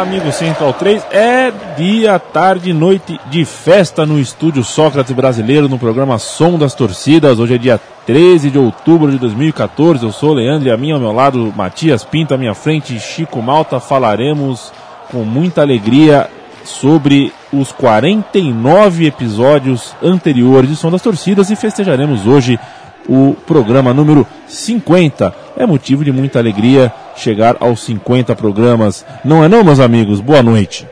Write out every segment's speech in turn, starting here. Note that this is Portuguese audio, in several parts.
Amigo Central 3. É dia, tarde, noite de festa no estúdio Sócrates Brasileiro, no programa Som das Torcidas. Hoje é dia 13 de outubro de 2014. Eu sou o Leandro e a minha ao meu lado, Matias Pinto, à minha frente, Chico Malta. Falaremos com muita alegria sobre os 49 episódios anteriores de Som das Torcidas e festejaremos hoje o programa número 50. É motivo de muita alegria chegar aos 50 programas. Não é não, meus amigos? Boa noite.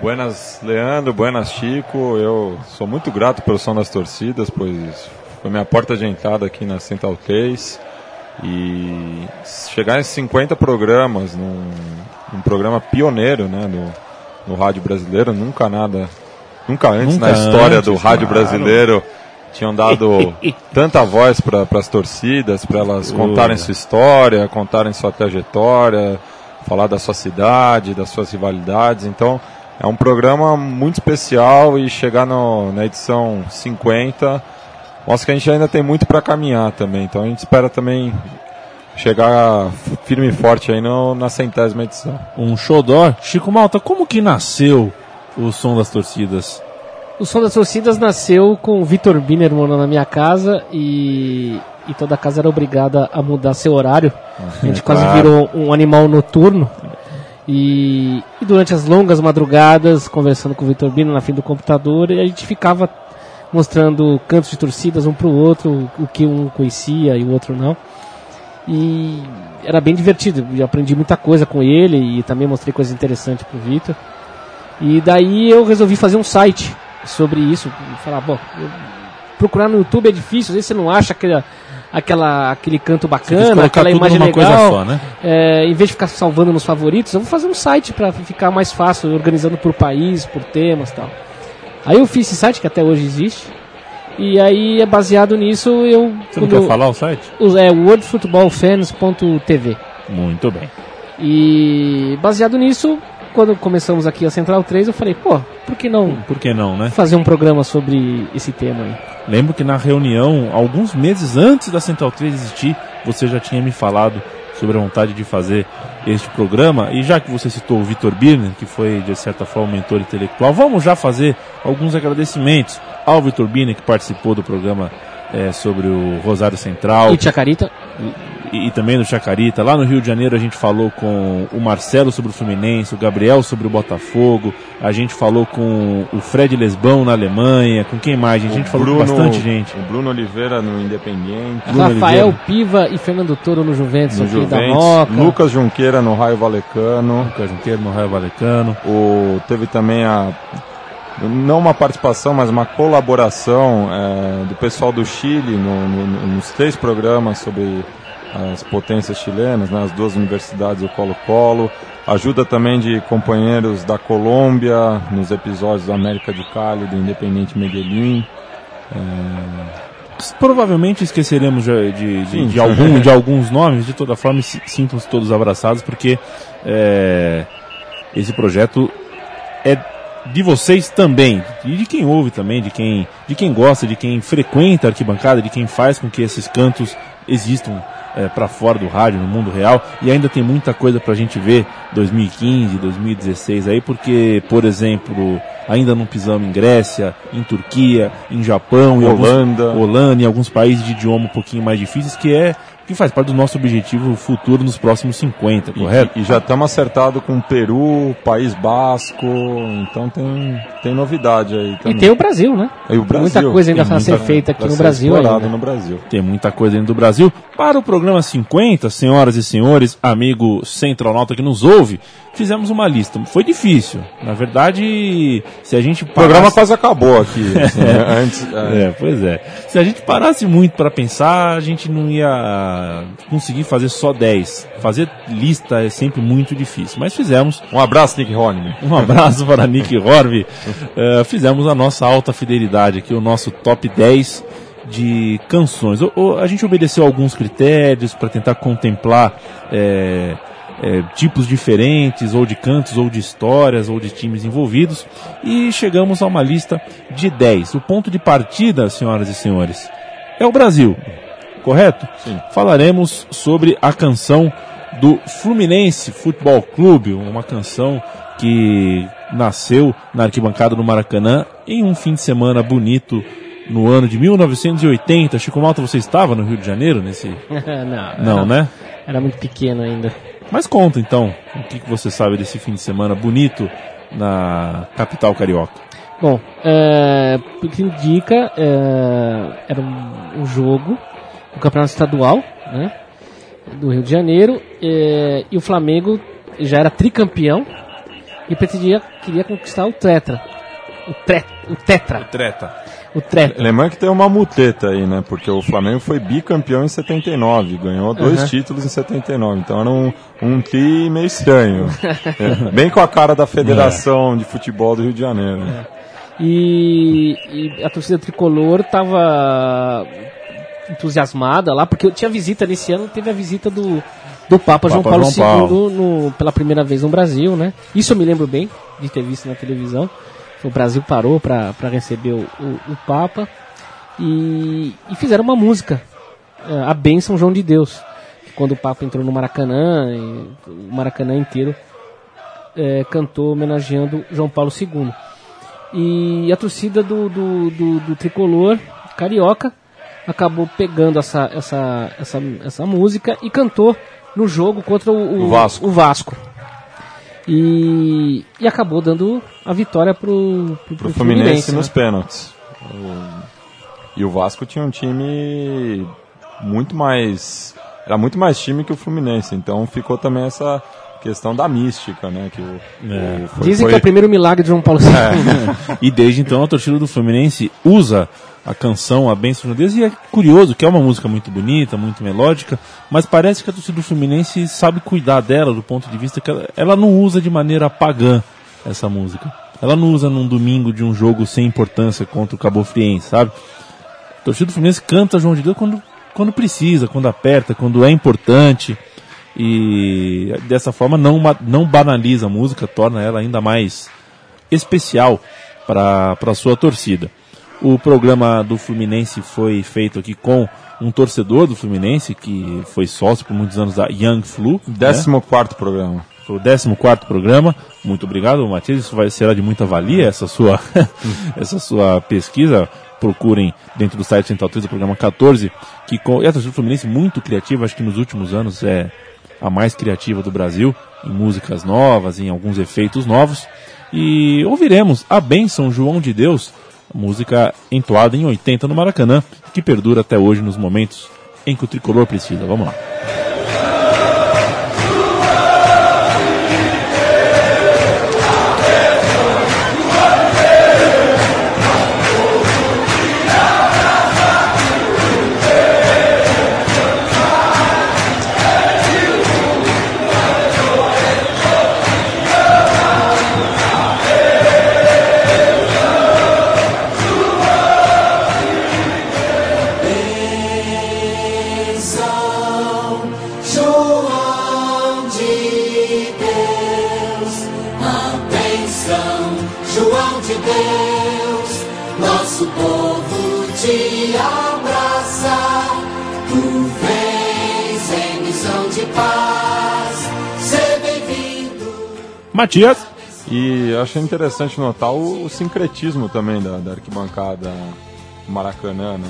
Buenas, Leandro. Buenas, Chico. Eu sou muito grato pelo som das torcidas, pois foi minha porta de entrada aqui na Central 3. E chegar em 50 programas, num, num programa pioneiro né, no, no rádio brasileiro, nunca nada, nunca antes nunca na história antes, do rádio claro. brasileiro tinham dado tanta voz para as torcidas, para elas contarem sua história, contarem sua trajetória, falar da sua cidade, das suas rivalidades. Então, é um programa muito especial e chegar no, na edição 50 mostra que a gente ainda tem muito para caminhar também. Então, a gente espera também chegar firme e forte aí no, na centésima edição. Um xodó. Chico Malta, como que nasceu o som das torcidas? O Som das Torcidas nasceu com o Vitor Biner morando na minha casa e, e toda a casa era obrigada a mudar seu horário. A gente quase virou um animal noturno. E, e, durante as longas madrugadas, conversando com o Vitor Bino na frente do computador, a gente ficava mostrando cantos de torcidas um para o outro, o que um conhecia e o outro não. E era bem divertido, eu aprendi muita coisa com ele e também mostrei coisas interessantes para o Vitor. E daí eu resolvi fazer um site sobre isso. Falar, bom, procurar no YouTube é difícil, às vezes você não acha aquela, aquela, aquele canto bacana, aquela imagem legal. Só, né? é, em vez de ficar salvando nos favoritos, eu vou fazer um site para ficar mais fácil, organizando por país, por temas tal. Aí eu fiz esse site que até hoje existe. E aí é baseado nisso eu. Você não quer eu, falar o site? É worldfootballfans.tv. Muito bem. E baseado nisso, quando começamos aqui a Central 3, eu falei, pô, por que não? Por que não, né? Fazer um programa sobre esse tema aí. Lembro que na reunião, alguns meses antes da Central 3 existir, você já tinha me falado sobre a vontade de fazer este programa. E já que você citou o Vitor Birner, que foi de certa forma um mentor intelectual, vamos já fazer alguns agradecimentos ao Vitor Birner, que participou do programa é, sobre o Rosário Central. E Chacarita e, e, também no Chacarita. Lá no Rio de Janeiro a gente falou com o Marcelo sobre o Fluminense, o Gabriel sobre o Botafogo, a gente falou com o Fred Lesbão na Alemanha, com quem mais? A gente, falou Bruno, com bastante gente. O Bruno Oliveira no Independiente. Rafael Oliveira. Piva e Fernando Toro no Juventus, no Juventus. da Moca. Lucas Junqueira no Raio Valecano. Lucas Junqueira no Raio Valecano. O, teve também a não uma participação, mas uma colaboração é, do pessoal do Chile no, no, nos três programas sobre as potências chilenas, né, as duas universidades do Colo-Colo, ajuda também de companheiros da Colômbia nos episódios da América de Cali, do Independente Medellín. É... Provavelmente esqueceremos de, de, de, de, algum, de alguns nomes, de toda forma sintam-se todos abraçados, porque é, esse projeto é de vocês também, e de quem ouve também, de quem, de quem gosta, de quem frequenta a arquibancada, de quem faz com que esses cantos existam é, para fora do rádio, no mundo real, e ainda tem muita coisa para a gente ver 2015, 2016 aí, porque, por exemplo, ainda não pisamos em Grécia, em Turquia, em Japão, em Holanda, alguns, Holanda, em alguns países de idioma um pouquinho mais difíceis, que é que faz parte do nosso objetivo futuro nos próximos 50, correto? E, e já estamos acertados com Peru, País Basco, então tem, tem novidade aí também. E tem o Brasil, né? E o Brasil. Muita coisa ainda a ser feita aqui no Brasil ainda. no Brasil. Tem muita coisa dentro do Brasil. Para o programa 50, senhoras e senhores, amigo centronauta que nos ouve, fizemos uma lista. Foi difícil. Na verdade, se a gente parasse... O programa quase acabou aqui. Assim, né? Antes, é. pois é. Se a gente parasse muito para pensar, a gente não ia conseguir fazer só 10. Fazer lista é sempre muito difícil. Mas fizemos. Um abraço, Nick Hornby. Um abraço para Nick Hornby. Uh, fizemos a nossa alta fidelidade aqui, o nosso top 10 de canções. O, o, a gente obedeceu alguns critérios para tentar contemplar é, é, tipos diferentes, ou de cantos, ou de histórias, ou de times envolvidos, e chegamos a uma lista de 10. O ponto de partida, senhoras e senhores, é o Brasil, correto? Sim. Falaremos sobre a canção do Fluminense Futebol Clube, uma canção que nasceu na arquibancada do Maracanã em um fim de semana bonito no ano de 1980. Chico Malta, você estava no Rio de Janeiro nesse? não, não, era, né? Era muito pequeno ainda. Mas conta então, o que, que você sabe desse fim de semana bonito na capital carioca? Bom, é, o que indica é, era um, um, jogo do campeonato estadual, né, do Rio de Janeiro, é, e o Flamengo já era tricampeão e pretendia queria conquistar o tetra, o, tre, o tetra. O treta o treta. Lembrando que tem uma muteta aí, né? Porque o Flamengo foi bicampeão em 79, ganhou dois uhum. títulos em 79. Então era um, um tri meio estranho. é, bem com a cara da Federação é. de Futebol do Rio de Janeiro. É. E, e, a torcida tricolor estava entusiasmada lá, porque tinha visita nesse ano, teve a visita do, do Papa, Papa João Paulo João Paulo. II no, pela primeira vez no Brasil, né? Isso eu me lembro bem de ter visto na televisão o Brasil parou para receber o, o, o Papa e, e, fizeram uma música, é, a Bênção João de Deus. Quando o Papa entrou no Maracanã, o Maracanã inteiro é, cantou homenageando João Paulo II. E a torcida do, do, do, do tricolor carioca acabou pegando essa, essa, essa, essa música e cantou no jogo contra o, o Vasco. O Vasco. E, e acabou dando a vitória pro, pro, pro, pro Fluminense, Fluminense nos né? pênaltis. O, e o Vasco tinha um time muito mais. Era muito mais time que o Fluminense, então ficou também essa questão da mística, né? Que o, é. o foi, Dizem foi... que é o primeiro milagre de João Paulo II. É. e desde então a torcida do Fluminense usa a canção A Bênção de Deus e é curioso que é uma música muito bonita, muito melódica, mas parece que a torcida do Fluminense sabe cuidar dela do ponto de vista que ela, ela não usa de maneira pagã essa música. Ela não usa num domingo de um jogo sem importância contra o Cabo Friense, sabe? A torcida do Fluminense canta João de Deus quando, quando precisa, quando aperta, quando é importante e dessa forma não, não banaliza a música, torna ela ainda mais especial para a sua torcida. O programa do Fluminense foi feito aqui com um torcedor do Fluminense, que foi sócio por muitos anos da Young Flu. 14 né? programa. Foi o 14 programa. Muito obrigado, Matias. Isso vai, será de muita valia, essa sua, essa sua pesquisa. Procurem dentro do site Central 3, o programa 14, que com, e a torcida do Fluminense muito criativa, acho que nos últimos anos é a mais criativa do Brasil, em músicas novas, em alguns efeitos novos. E ouviremos a bênção João de Deus, música entoada em 80 no Maracanã, que perdura até hoje nos momentos em que o tricolor precisa. Vamos lá. Matias. E achei interessante notar o, o sincretismo também da, da arquibancada Maracanã, né?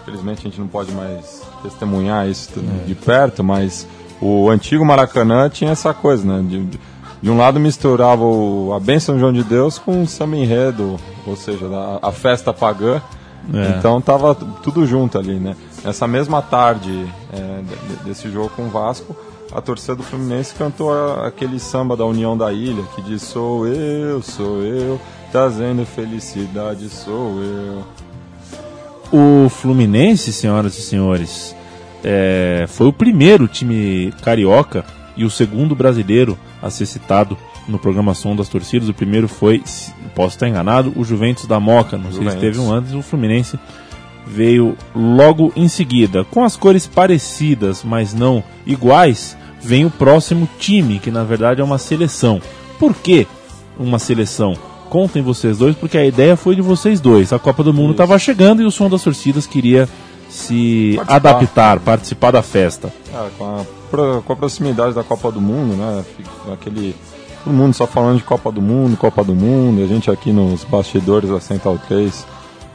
infelizmente a gente não pode mais testemunhar isso de perto, mas o antigo Maracanã tinha essa coisa, né? De, de um lado misturava o, a bênção João de Deus com o samba enredo, ou seja, a, a festa pagã. É. Então tava tudo junto ali, né? Nessa mesma tarde é, desse jogo com o Vasco, a torcida do Fluminense cantou aquele samba da União da Ilha, que diz sou eu, sou eu, trazendo felicidade, sou eu. O Fluminense, senhoras e senhores, é, foi o primeiro time carioca e o segundo brasileiro a ser citado no programa Som das Torcidas. O primeiro foi, posso estar enganado, o Juventus da Moca. Não sei se teve um antes. O Fluminense veio logo em seguida. Com as cores parecidas, mas não iguais, vem o próximo time, que na verdade é uma seleção. Por que uma seleção? Contem vocês dois, porque a ideia foi de vocês dois. A Copa do Mundo estava chegando e o som das torcidas queria se Participar. adaptar, participar da festa. Ah, com, a, com a proximidade da Copa do Mundo, né? Aquele. Todo mundo só falando de Copa do Mundo, Copa do Mundo, e a gente aqui nos bastidores da Central 3,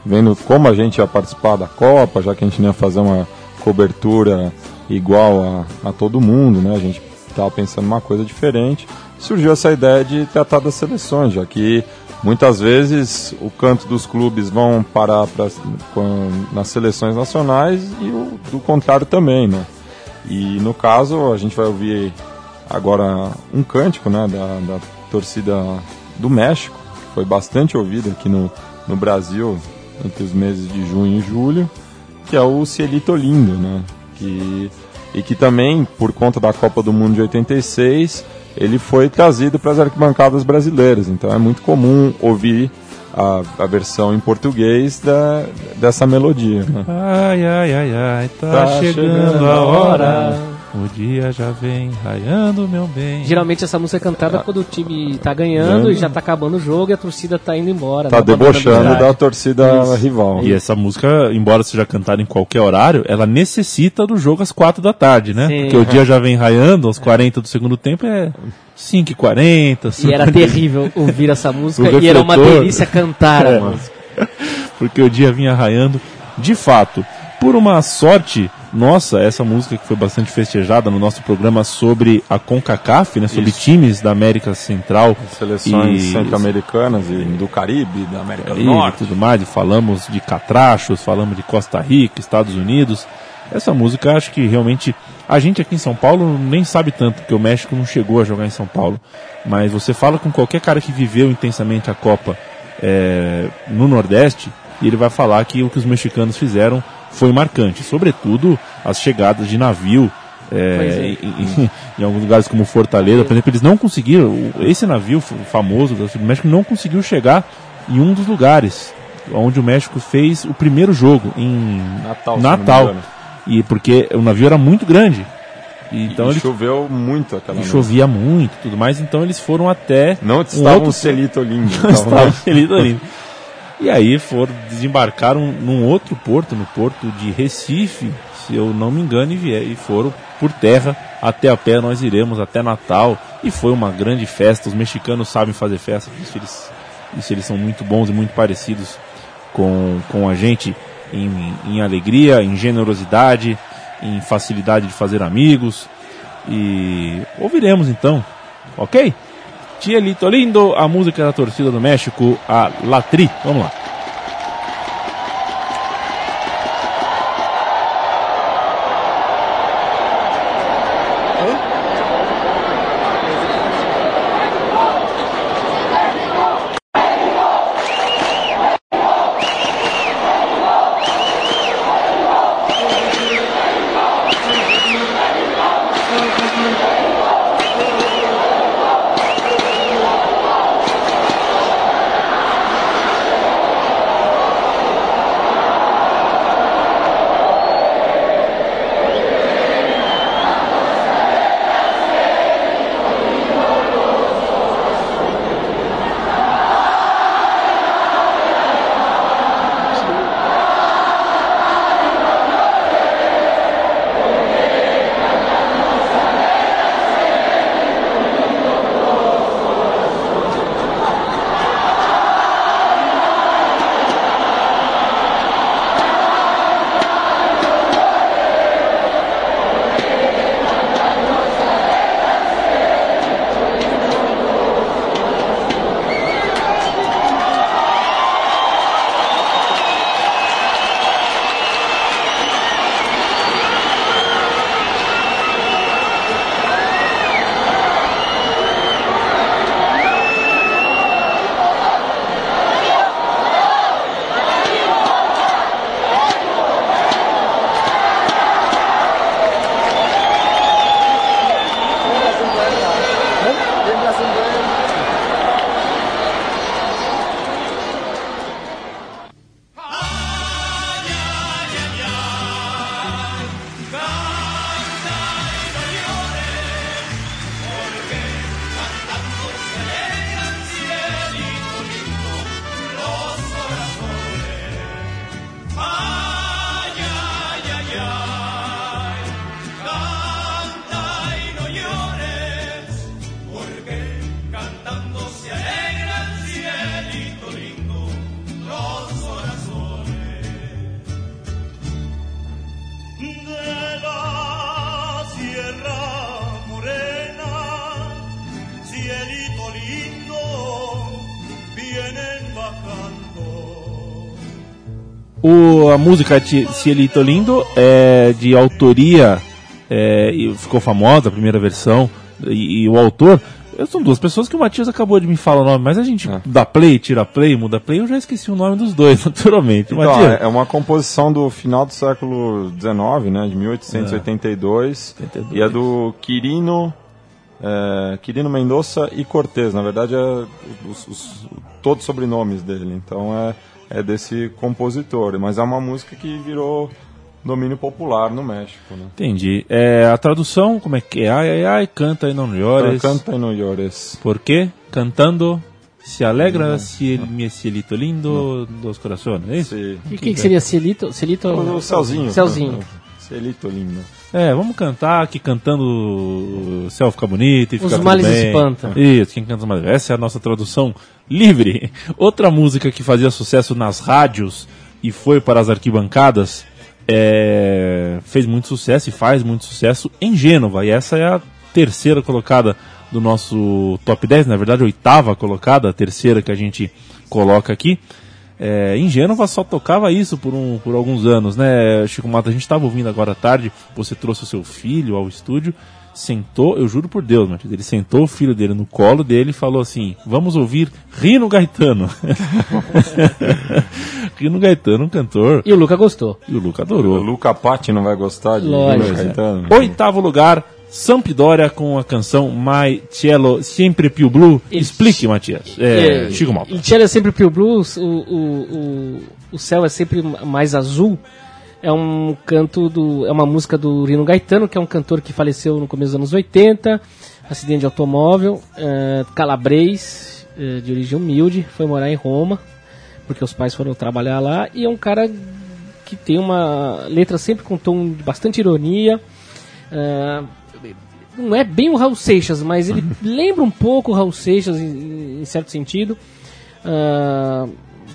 vendo como a gente ia participar da Copa, já que a gente não ia fazer uma cobertura igual a, a todo mundo, né? A gente estava pensando uma coisa diferente. Surgiu essa ideia de tratar das seleções, já que muitas vezes o canto dos clubes vão parar pra, nas seleções nacionais e o do contrário também, né? E no caso, a gente vai ouvir agora um cântico né, da, da torcida do México, que foi bastante ouvido aqui no, no Brasil entre os meses de junho e julho, que é o Cielito Lindo, né? Que, e que também, por conta da Copa do Mundo de 86, ele foi trazido para as arquibancadas brasileiras. Então é muito comum ouvir a, a versão em português da, dessa melodia. Né? Ai, ai, ai, ai, tá, Tá chegando, chegando a hora. O dia já vem raiando, meu bem. Geralmente essa música é cantada quando o time tá ganhando e já tá acabando o jogo e a torcida tá indo embora. Tá né? O debochando da torcida rival. E essa música, embora seja cantada em qualquer horário, ela necessita do jogo às quatro da tarde, né? Sim. Porque o dia já vem raiando, aos 40 do segundo tempo é 5 e 40 E era terrível ouvir essa música e era uma delícia cantar É. a música. porque o dia vinha raiando. De fato, por uma sorte nossa, essa música que foi bastante festejada no nosso programa sobre a CONCACAF, né? Sobre Isso. times da América Central Seleções E- centro-americanas e do Caribe, da América do e Norte. tudo mais, falamos de catrachos, falamos de Costa Rica, Estados Unidos. Essa música acho que realmente a gente aqui em São Paulo nem sabe tanto, porque o México não chegou a jogar em São Paulo. Mas você fala com qualquer cara que viveu intensamente a Copa é, no Nordeste, e ele vai falar que o que os mexicanos fizeram foi marcante, sobretudo as chegadas de navio. é, é. em, em- em alguns lugares como Fortaleza, por exemplo, eles não conseguiram. Esse navio famoso do México não conseguiu chegar em um dos lugares onde o México fez o primeiro jogo em Natal, não Natal. E porque o navio era muito grande. E então e ele choveu muito aquela noite. chovia muito, tudo mais. Então eles foram até Não um outro celito lindo. estava feliz ali. E aí foram desembarcaram num outro porto, no porto de Recife, se eu não me engano, e, foram por terra até a pé. Nós iremos até Natal e foi uma grande festa. Os mexicanos sabem fazer festa, isso eles, isso eles são muito bons e muito parecidos com, com a gente em, em alegria, em generosidade, em facilidade de fazer amigos. E ouviremos então, ok? Tielito Lindo, a música da torcida do México, a Latri. Vamos lá. A música Cielito Lindo é de autoria, é, e ficou famosa a primeira versão, e, e o autor são duas pessoas que o Matias acabou de me falar o nome, mas a gente é. dá play, tira play, muda play, eu já esqueci o nome dos dois, naturalmente. Então, Matias. é uma composição do final do século XIX, né, de 1882, é. e é do Quirino, é, Quirino Mendonça e Cortez, na verdade é os, os, todos os sobrenomes dele, então é, é desse compositor, mas é uma música que virou domínio popular no México. Né? Entendi. É, a tradução, como é que é? Ai, ai, ai, canta e não llores. Canta e não llores. Por quê? Cantando se alegra se el, mi cielito lindo não. dos corações, é isso? E o que, que, seria cielito? cielito? O céuzinho. Céuzinho. Cielito lindo. É, vamos cantar que cantando o céu fica bonito e fica Os males espantam. Isso, quem canta os males. Essa é a nossa tradução livre. Outra música que fazia sucesso nas rádios e foi para as arquibancadas é, fez muito sucesso e faz muito sucesso em Gênova. E essa é a terceira colocada do nosso top 10, na verdade, oitava colocada, a terceira que a gente coloca aqui. É, em Gênova só tocava isso por, um, por alguns anos, né, Chico Mata? A gente estava ouvindo agora à tarde, você trouxe o seu filho ao estúdio sentou, eu juro por Deus, Matheus, ele sentou o filho dele no colo dele e falou assim: Vamos ouvir Rino Gaetano. Rino Gaetano, um cantor. E o Luca gostou. E o Luca adorou. O Luca Patti não vai gostar de Lógico. Rino Gaetano. Oitavo lugar, Sampdoria com a canção My Cielo Sempre Più Blue. Explique, Matias. É, é, Chico Malta. Il Cielo é Sempre Più Blue, o, o, o, o céu é sempre mais azul é um canto do. É uma música do Rino Gaetano, que é um cantor que faleceu no começo dos anos 80, acidente de automóvel, é, calabrês, é, de origem humilde, foi morar em Roma, porque os pais foram trabalhar lá, e é um cara que tem uma letra sempre com tom de bastante ironia. É, não é bem o Raul Seixas, mas ele lembra um pouco o Raul Seixas em, em certo sentido. Uh,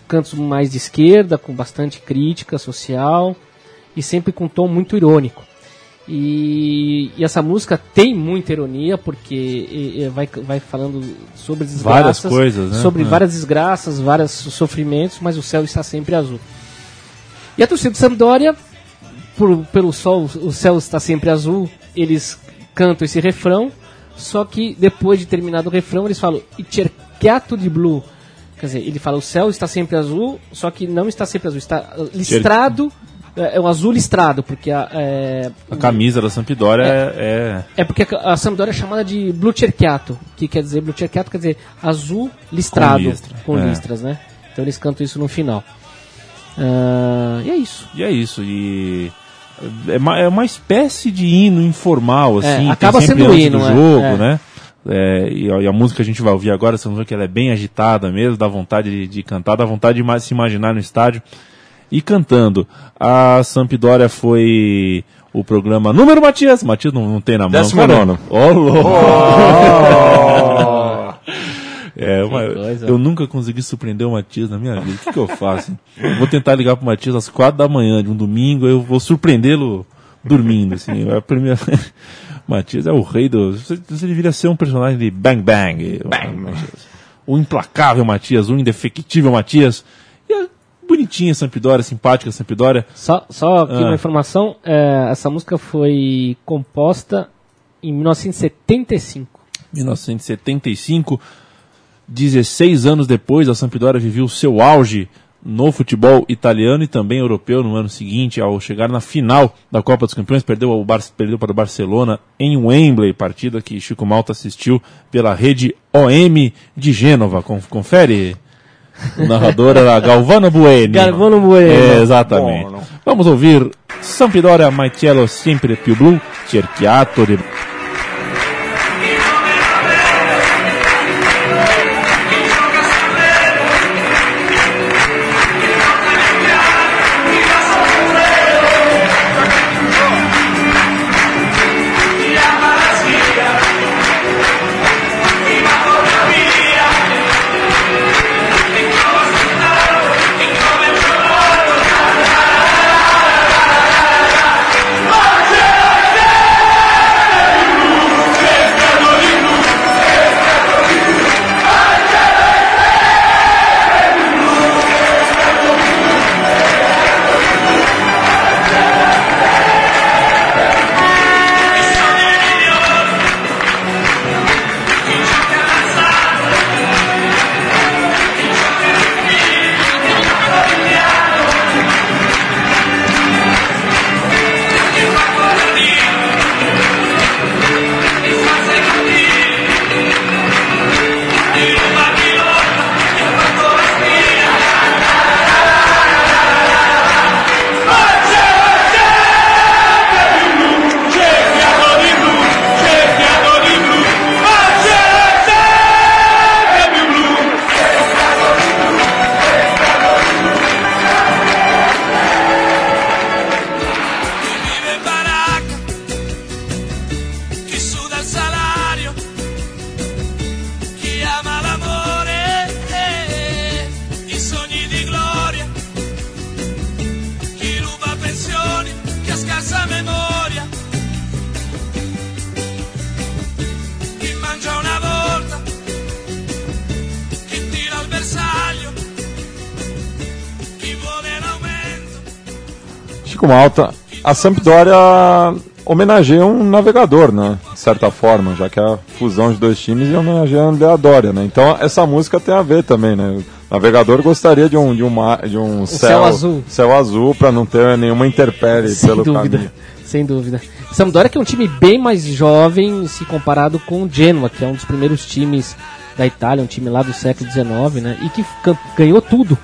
cantos mais de esquerda, com bastante crítica social e sempre com um tom muito irônico. E, e, essa música tem muita ironia, porque e, e vai, vai falando sobre desgraças, várias coisas, né? sobre é. várias desgraças, vários sofrimentos, mas o céu está sempre azul. E a torcida de Sampdoria, por, pelo sol, o céu está sempre azul, eles cantam esse refrão, só que depois de terminado o refrão, eles falam cercato de blue. Quer dizer, ele fala o céu está sempre azul, só que não está sempre azul, está listrado é, é um azul listrado, porque a. É, a camisa da Sampdoria é, é. É, porque a, a Sampdoria é chamada de Blue Cerchiato, que quer dizer, Blue Cerchiato quer dizer azul listrado, com, listra. com é. listras, né? Então eles cantam isso no final. Uh, e é isso. E é isso. E. É uma, é uma espécie de hino informal, é, assim. acaba sendo hino, do jogo, né? É, e, a, e, a música que a gente vai ouvir agora, vocês vão ver que ela é bem agitada mesmo, dá vontade de, de cantar, dá vontade de se imaginar no estádio e cantando. A Sampdoria foi o programa número Matias. Matias não, não tem na mão. Décimo nono. Oh, oh. É, uma, eu nunca consegui surpreender o Matias na minha vida. O que, que eu faço? Eu vou tentar ligar pro Matias às quatro da manhã de um domingo, eu vou surpreendê-lo dormindo, assim. É a primeira... Matias é o rei do... Você, você deveria ser um personagem de Bang Bang. Bang. O implacável Matias, o indefectível Matias. E a bonitinha Sampdoria, simpática Sampdoria. Só, só aqui ah. uma informação, é, essa música foi composta em 1975. 1975, 16 anos depois, a Sampdoria viveu o seu auge no futebol italiano e também europeu no ano seguinte, ao chegar na final da Copa dos Campeões, perdeu, Bar perdeu para o Barcelona em Wembley, partida que Chico Malta assistiu pela rede OM de Gênova. Confere, o narrador era Galvano Bueno. Galvano Bueno. É, exatamente. Vamos ouvir Sampdoria Maiciello sempre più blu, cerchiato di Chico Malta, a Sampdoria homenageia um navegador, né? De certa forma, já que é a fusão de dois times e homenageia a Andrea Doria, né? Então essa música tem a ver também, né? O navegador gostaria de um, de uma, de um céu, céu azul. céu azul para não ter nenhuma intempérie Sem pelo dúvida. caminho. Sem dúvida. Sampdoria que é um time bem mais jovem se comparado com o Genoa, que é um dos primeiros times da Itália, um time lá do século XIX, né? E que ganhou tudo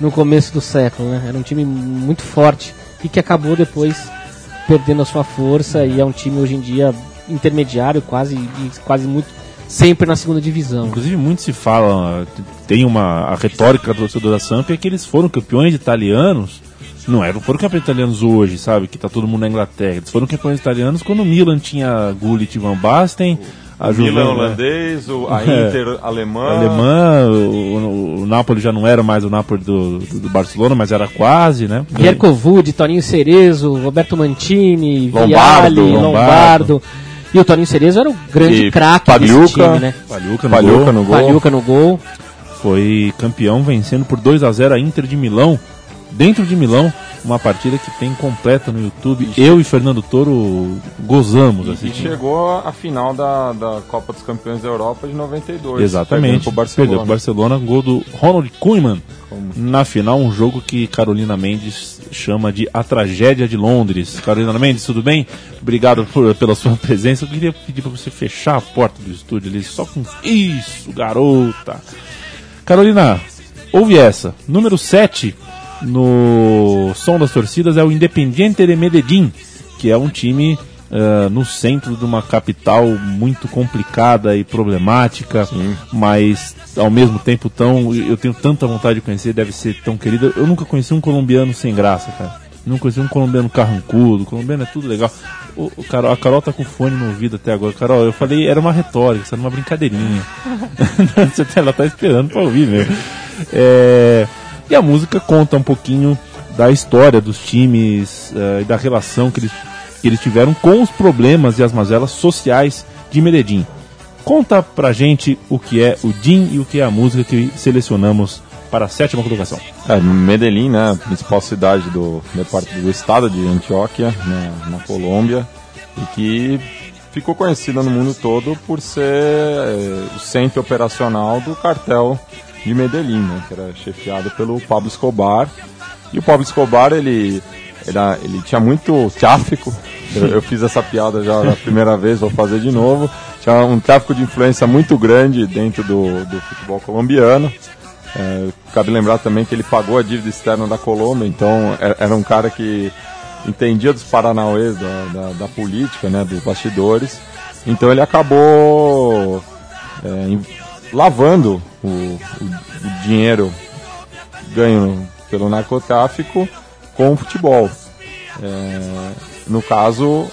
no começo do século, né? Era um time muito forte e que acabou depois perdendo a sua força e é um time hoje em dia intermediário, quase quase muito sempre na segunda divisão. Inclusive, muito se fala, tem uma. A retórica do torcedor da Samp é que eles foram campeões italianos. Não eram, foram campeões italianos hoje, sabe? Que tá todo mundo na Inglaterra. Eles foram campeões italianos quando o Milan tinha Gullit e Van Basten. A Milan Juve- holandês, o, a É. Inter alemã. alemã, o, o, o Napoli já não era mais o Napoli do, do, do Barcelona, mas era quase, né? Pierre Wood, Toninho Cerezo, Roberto Mantini, Lombardo, Vialli, Lombardo. Lombardo. E o Toninho Cerezo era o grande craque desse time, né? Palhuca no Palhuca gol. no gol. Pagliuca no gol. Foi campeão vencendo por 2 a 0 a Inter de Milão, dentro de Milão. Uma partida que tem completa no YouTube. Eu e Fernando Toro gozamos E, e assistindo. chegou à final da, da Copa dos Campeões da Europa de 92. Exatamente. Pro Barcelona. Perdeu pro Barcelona, gol do Ronald Koeman. Como? Na final, um jogo que Carolina Mendes chama de A Tragédia de Londres. Carolina Mendes, tudo bem? Obrigado por- pela sua presença. Eu queria pedir para você fechar a porta do estúdio ali, só com isso, garota. Carolina, ouve essa. Número 7 no som das torcidas é o Independiente de Medellín, que é um time ah, no centro de uma capital muito complicada e problemática, mas ao mesmo tempo tão. Eu tenho tanta vontade de conhecer, deve ser tão querida. Eu nunca conheci um colombiano sem graça, cara. Nunca conheci um colombiano carrancudo. colombiano é tudo legal. O, o Carol, a Carol tá com fone no ouvido até agora. Carol, eu falei, era uma retórica, isso era uma brincadeirinha. Tá- Ela tá esperando pra ouvir mesmo. É, e a música conta um pouquinho da história dos times eh, e da relação que eles, que eles tiveram com os problemas e as mazelas sociais de Medellín. Conta pra gente o que é o DIN e o que é a música que selecionamos para a sétima colocação. É, Medellín, né, principal cidade do, do estado de Antioquia, né, na Colômbia, e que ficou conhecida no mundo todo por ser é, o centro operacional do cartel de Medellín, né, que era chefiado pelo Pablo Escobar. E o Pablo Escobar, ele, era, ele tinha muito tráfico, eu, eu fiz essa piada já a primeira vez, vou fazer de novo. Tinha um tráfico de influência muito grande dentro do, do futebol colombiano. É, cabe lembrar também que ele pagou a dívida externa da Colômbia, então era, um cara que entendia dos paranauês da, da, da política, né, dos bastidores. Então ele acabou é, lavando o, o- o dinheiro ganho pelo narcotráfico com o futebol. É, no caso,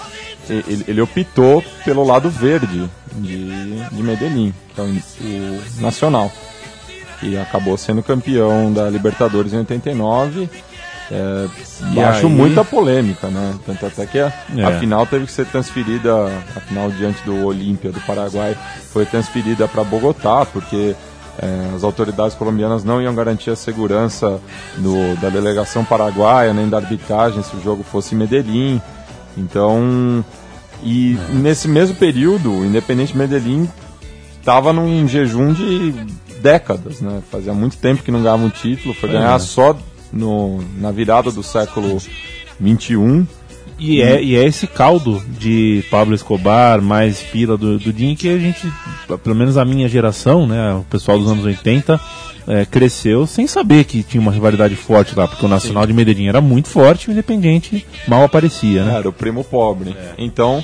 ele, ele optou pelo lado verde de, de Medellín, que é o, o Nacional e acabou sendo campeão da Libertadores em 89. É, E acho aí- muita polêmica, né? Tanto até que a, É. a final teve que ser transferida, a final diante do Olímpia do Paraguai foi transferida para Bogotá, porque é, as autoridades colombianas não iam garantir a segurança do- da delegação paraguaia, nem da arbitragem se o jogo fosse em Medellín. Então, e nesse mesmo período, o Independente Medellín estava num jejum de décadas, né? Fazia muito tempo que não ganhava um título, foi ganhar só no, na virada do século 21. E é, e é esse caldo de Pablo Escobar, mais pila do, do Din, que a gente, pelo menos a minha geração, né, o pessoal dos anos 80, é, cresceu sem saber que tinha uma rivalidade forte lá, porque o Nacional de Medellín era muito forte e o Independente mal aparecia, né? Era o primo pobre. Então,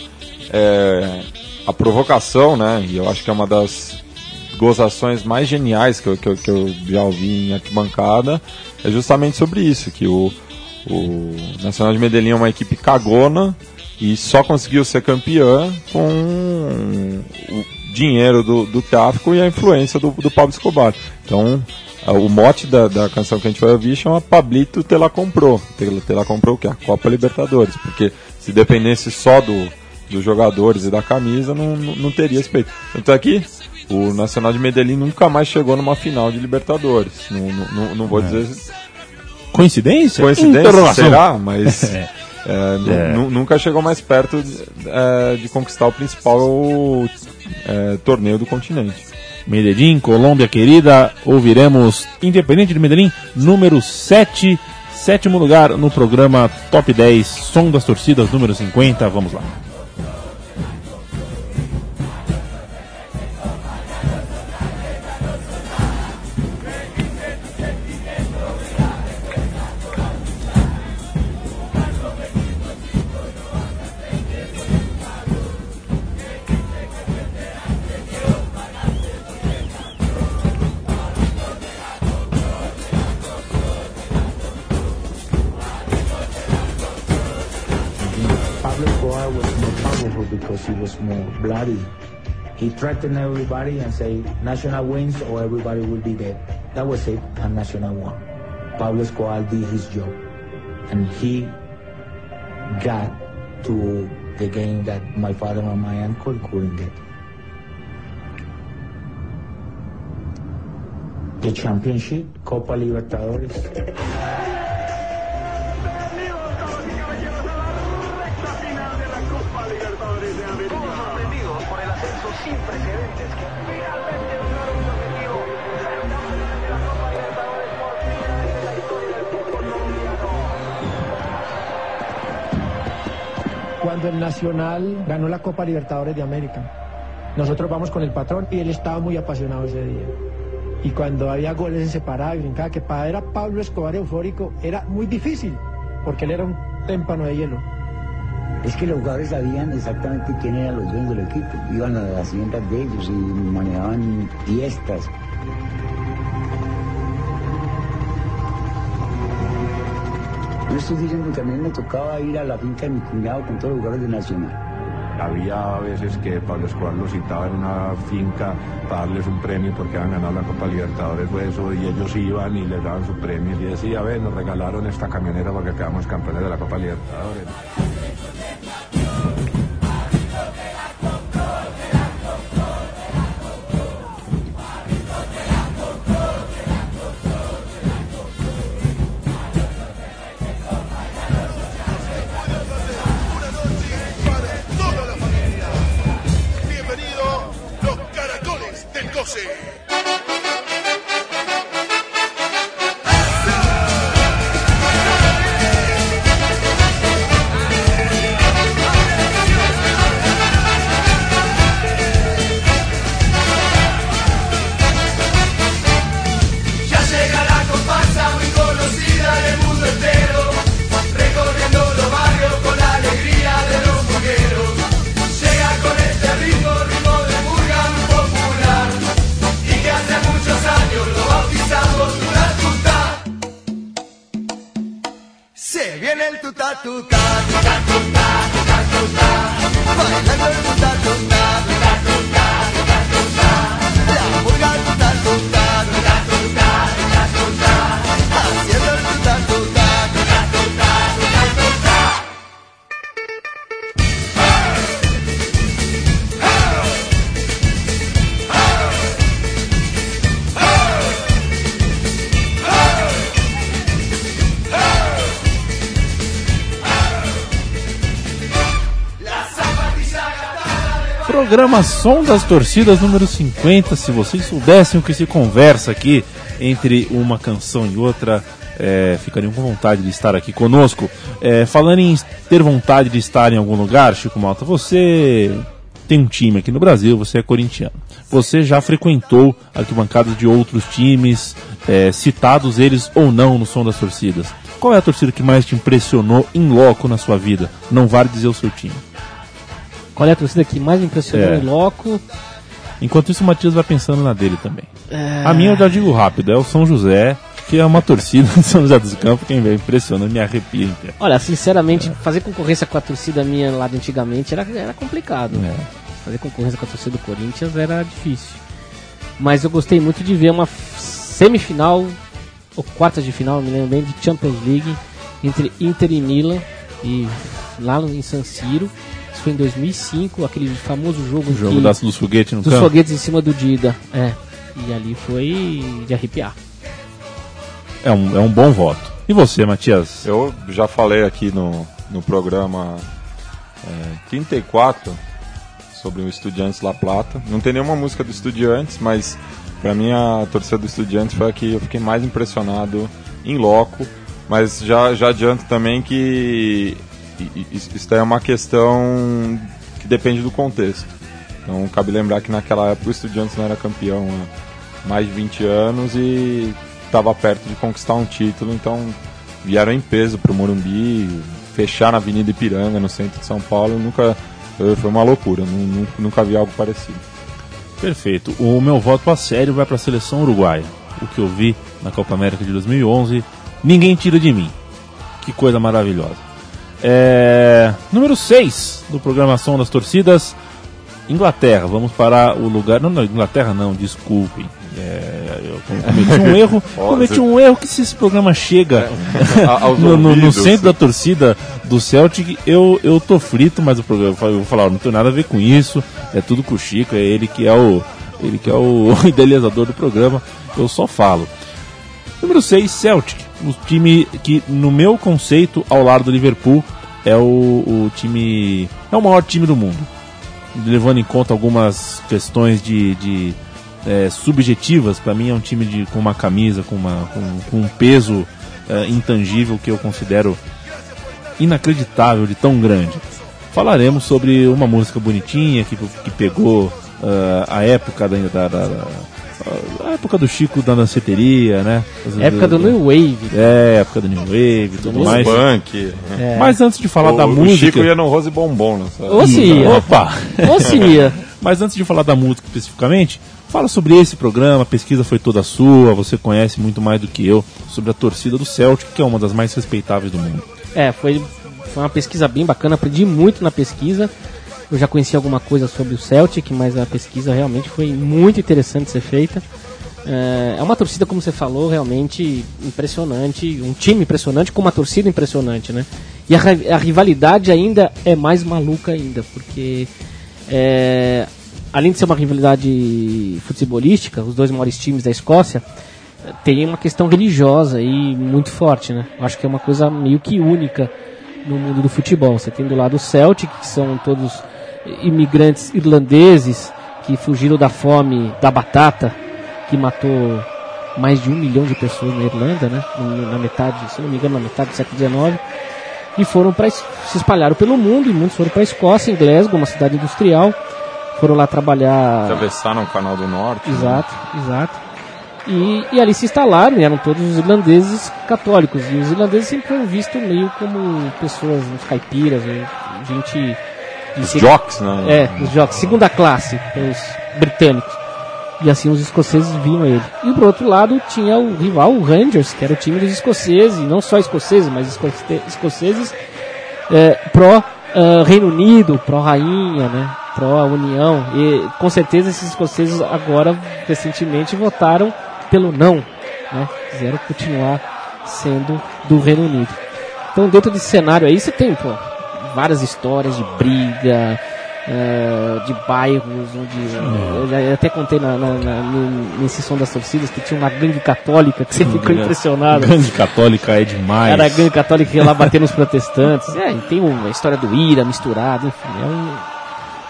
é, a provocação, né? E eu acho que é uma das gozações mais geniais que eu, que eu, que eu já ouvi em arquibancada, é justamente sobre isso, que o, o Nacional de Medellín é uma equipe cagona e só conseguiu ser campeã com o dinheiro do, do tráfico e a influência do, do Pablo Escobar. Então, o mote da, da canção que a gente vai ouvir chama Pablito Te La Comprou. Te, Te Comprou o quê? A Copa Libertadores. Porque se dependesse só do, dos jogadores e da camisa, não, não, não teria esse peito. Tanto é que o Nacional de Medellín nunca mais chegou numa final de Libertadores. Não, não, não, não vou dizer Coincidência? Coincidência, será? Mas É. é, É. nu- nunca chegou mais perto de, é, de conquistar o principal é, torneio do continente. Medellín, Colômbia querida, ouviremos Independente de Medellín, número 7, sétimo lugar no programa Top 10, Som das Torcidas, número 50, vamos lá. Was more bloody. He threatened everybody and say, National wins or everybody will be dead. That was it, and National won. Pablo Escobar did his job, and he got to the game that my father and my uncle couldn't get. The championship, Copa Libertadores, cuando el Nacional ganó la Copa Libertadores de América. Nosotros vamos con el patrón y él estaba muy apasionado ese día. Y cuando había goles se separaba y brincaba, que para ver a Pablo Escobar eufórico era muy difícil, porque él era un témpano de hielo. Es que los jugadores sabían exactamente quién eran los dueños del equipo. Iban a las haciendas de ellos y manejaban fiestas. No estoy diciendo que a mí me tocaba ir a la finca de mi cuñado con todos los jugadores de Nacional. Había veces que Pablo Escobar los citaba en una finca para darles un premio porque habían ganado la Copa Libertadores o eso, y ellos iban y les daban su premio y decía, a ver, nos regalaron esta camioneta porque quedamos campeones de la Copa Libertadores. Tuta tuta, tuta tuta, tuta tuta, bailando el tuta tuta, Programa Som das Torcidas número 50. Se vocês soubessem o que se conversa aqui entre uma canção e outra, é, ficariam com vontade de estar aqui conosco. É, falando em ter vontade de estar em algum lugar, Chico Malta, você tem um time aqui no Brasil, você é corintiano. Você já frequentou arquibancadas de outros times, é, citados eles ou não no Som das Torcidas. Qual é a torcida que mais te impressionou em loco na sua vida? Não vale dizer o seu time. Qual é a torcida que mais impressionou É. em loco? Enquanto isso, o Matias vai pensando na dele também. A minha eu já digo rápido, é o São José, que é uma torcida de São José dos Campos, quem vê impressiona, me arrepia inteiro. Olha, sinceramente, fazer concorrência com a torcida minha lá de antigamente era, era complicado. É. Fazer concorrência com a torcida do Corinthians era difícil. Mas eu gostei muito de ver uma semifinal, ou quartas de final, me lembro bem, de Champions League entre Inter e Milan, e lá em San Siro. Isso foi em 2005, aquele famoso jogo, O jogo que, das, dos foguetes no dos campo. foguetes em cima do Dida. É. E ali foi de arrepiar. É um, é um bom voto. E você, Matias? Eu já falei aqui no, no programa é, 34 sobre o Estudiantes La Plata. Não tem nenhuma música do Estudiantes, mas para mim a torcida do Estudiantes foi a que eu fiquei mais impressionado em loco. Mas já, já adianto também que isso é uma questão que depende do contexto. Então cabe lembrar que naquela época o Estudiantes não era campeão há mais de 20 anos e estava perto de conquistar um título, então vieram em peso para o Morumbi, fechar na Avenida Ipiranga, no centro de São Paulo, nunca foi uma loucura, nunca, nunca vi algo parecido. Perfeito. O meu voto a sério vai para a seleção uruguaia. O que eu vi na Copa América de 2011, ninguém tira de mim. Que coisa maravilhosa. É... Número 6 do Programação das Torcidas, Inglaterra. Vamos para o lugar. Não, não Inglaterra não, desculpem. É, eu cometi um erro, cometi um erro que se esse programa chega É, no, no- no centro da torcida do Celtic, eu, eu tô frito, mas o programa, eu vou falar, não tem nada a ver com isso, é tudo com o Chico, é ele que é o ele que é o idealizador do programa, eu só falo. Número 6, Celtic, o time que no meu conceito, ao lado do Liverpool, é o, o time é o maior time do mundo levando em conta algumas questões de, de é, subjetivas, para mim é um time de, com uma camisa, com, uma, com, com um peso é, intangível que eu considero inacreditável de tão grande. Falaremos sobre uma música bonitinha que, que pegou ah, a época da, da- da- a época do Chico da danceteria, né? Época do New Wave. É, época do New Wave tudo mais. Punk. É. Mas antes de falar o, da o música. Chico ia no Rose Bombom, né? Ou se ia. Opa! Ou se ia. Mas antes de falar da música especificamente, fala sobre esse programa, a pesquisa foi toda sua, você conhece muito mais do que eu sobre a torcida do Celtic, que é uma das mais respeitáveis do mundo. É, foi, foi uma pesquisa bem bacana, aprendi muito na pesquisa. Eu já conhecia alguma coisa sobre o Celtic, mas a pesquisa realmente foi muito interessante ser feita. É é uma torcida, como você falou, realmente impressionante, um time impressionante com uma torcida impressionante, né? E a, a rivalidade ainda é mais maluca ainda, porque é, além de ser uma rivalidade futebolística, os dois maiores times da Escócia, tem uma questão religiosa aí muito forte, né? Eu Acho que é uma coisa meio que única no mundo do futebol. Você tem do lado o Celtic, que são todos imigrantes irlandeses que fugiram da fome da batata, que matou mais de um milhão de pessoas na Irlanda, né? Na metade, se não me engano, na metade do século XIX. E foram para se espalharam pelo mundo e muitos foram para a Escócia, em Glasgow, uma cidade industrial. Foram lá trabalhar. Atravessaram o Canal do Norte. né? Exato, exato. E, e ali se instalaram, e eram todos os irlandeses católicos. E os irlandeses sempre foram vistos meio como pessoas, uns caipiras, gente. Os jocks, né? É, os jocks, segunda classe, os britânicos. E assim os escoceses viam ele. E por outro lado tinha o rival, o Rangers, que era o time dos escoceses, não só escoceses, mas escoce- escoceses é, pró ah, Reino Unido, pró Rainha, né? Pró União. E com certeza esses escoceses agora, recentemente, votaram pelo não, né? Quiseram continuar sendo do Reino Unido. Então dentro desse cenário aí você tem, pô, várias histórias de briga, eh, de bairros, onde eu já até contei na, na, na, nesse som das torcidas que tinha uma gangue católica que você ficou impressionado. Grande católica é demais. Era a gangue católica que ia lá bater nos protestantes. É, tem uma história do Ira misturado, enfim. É um,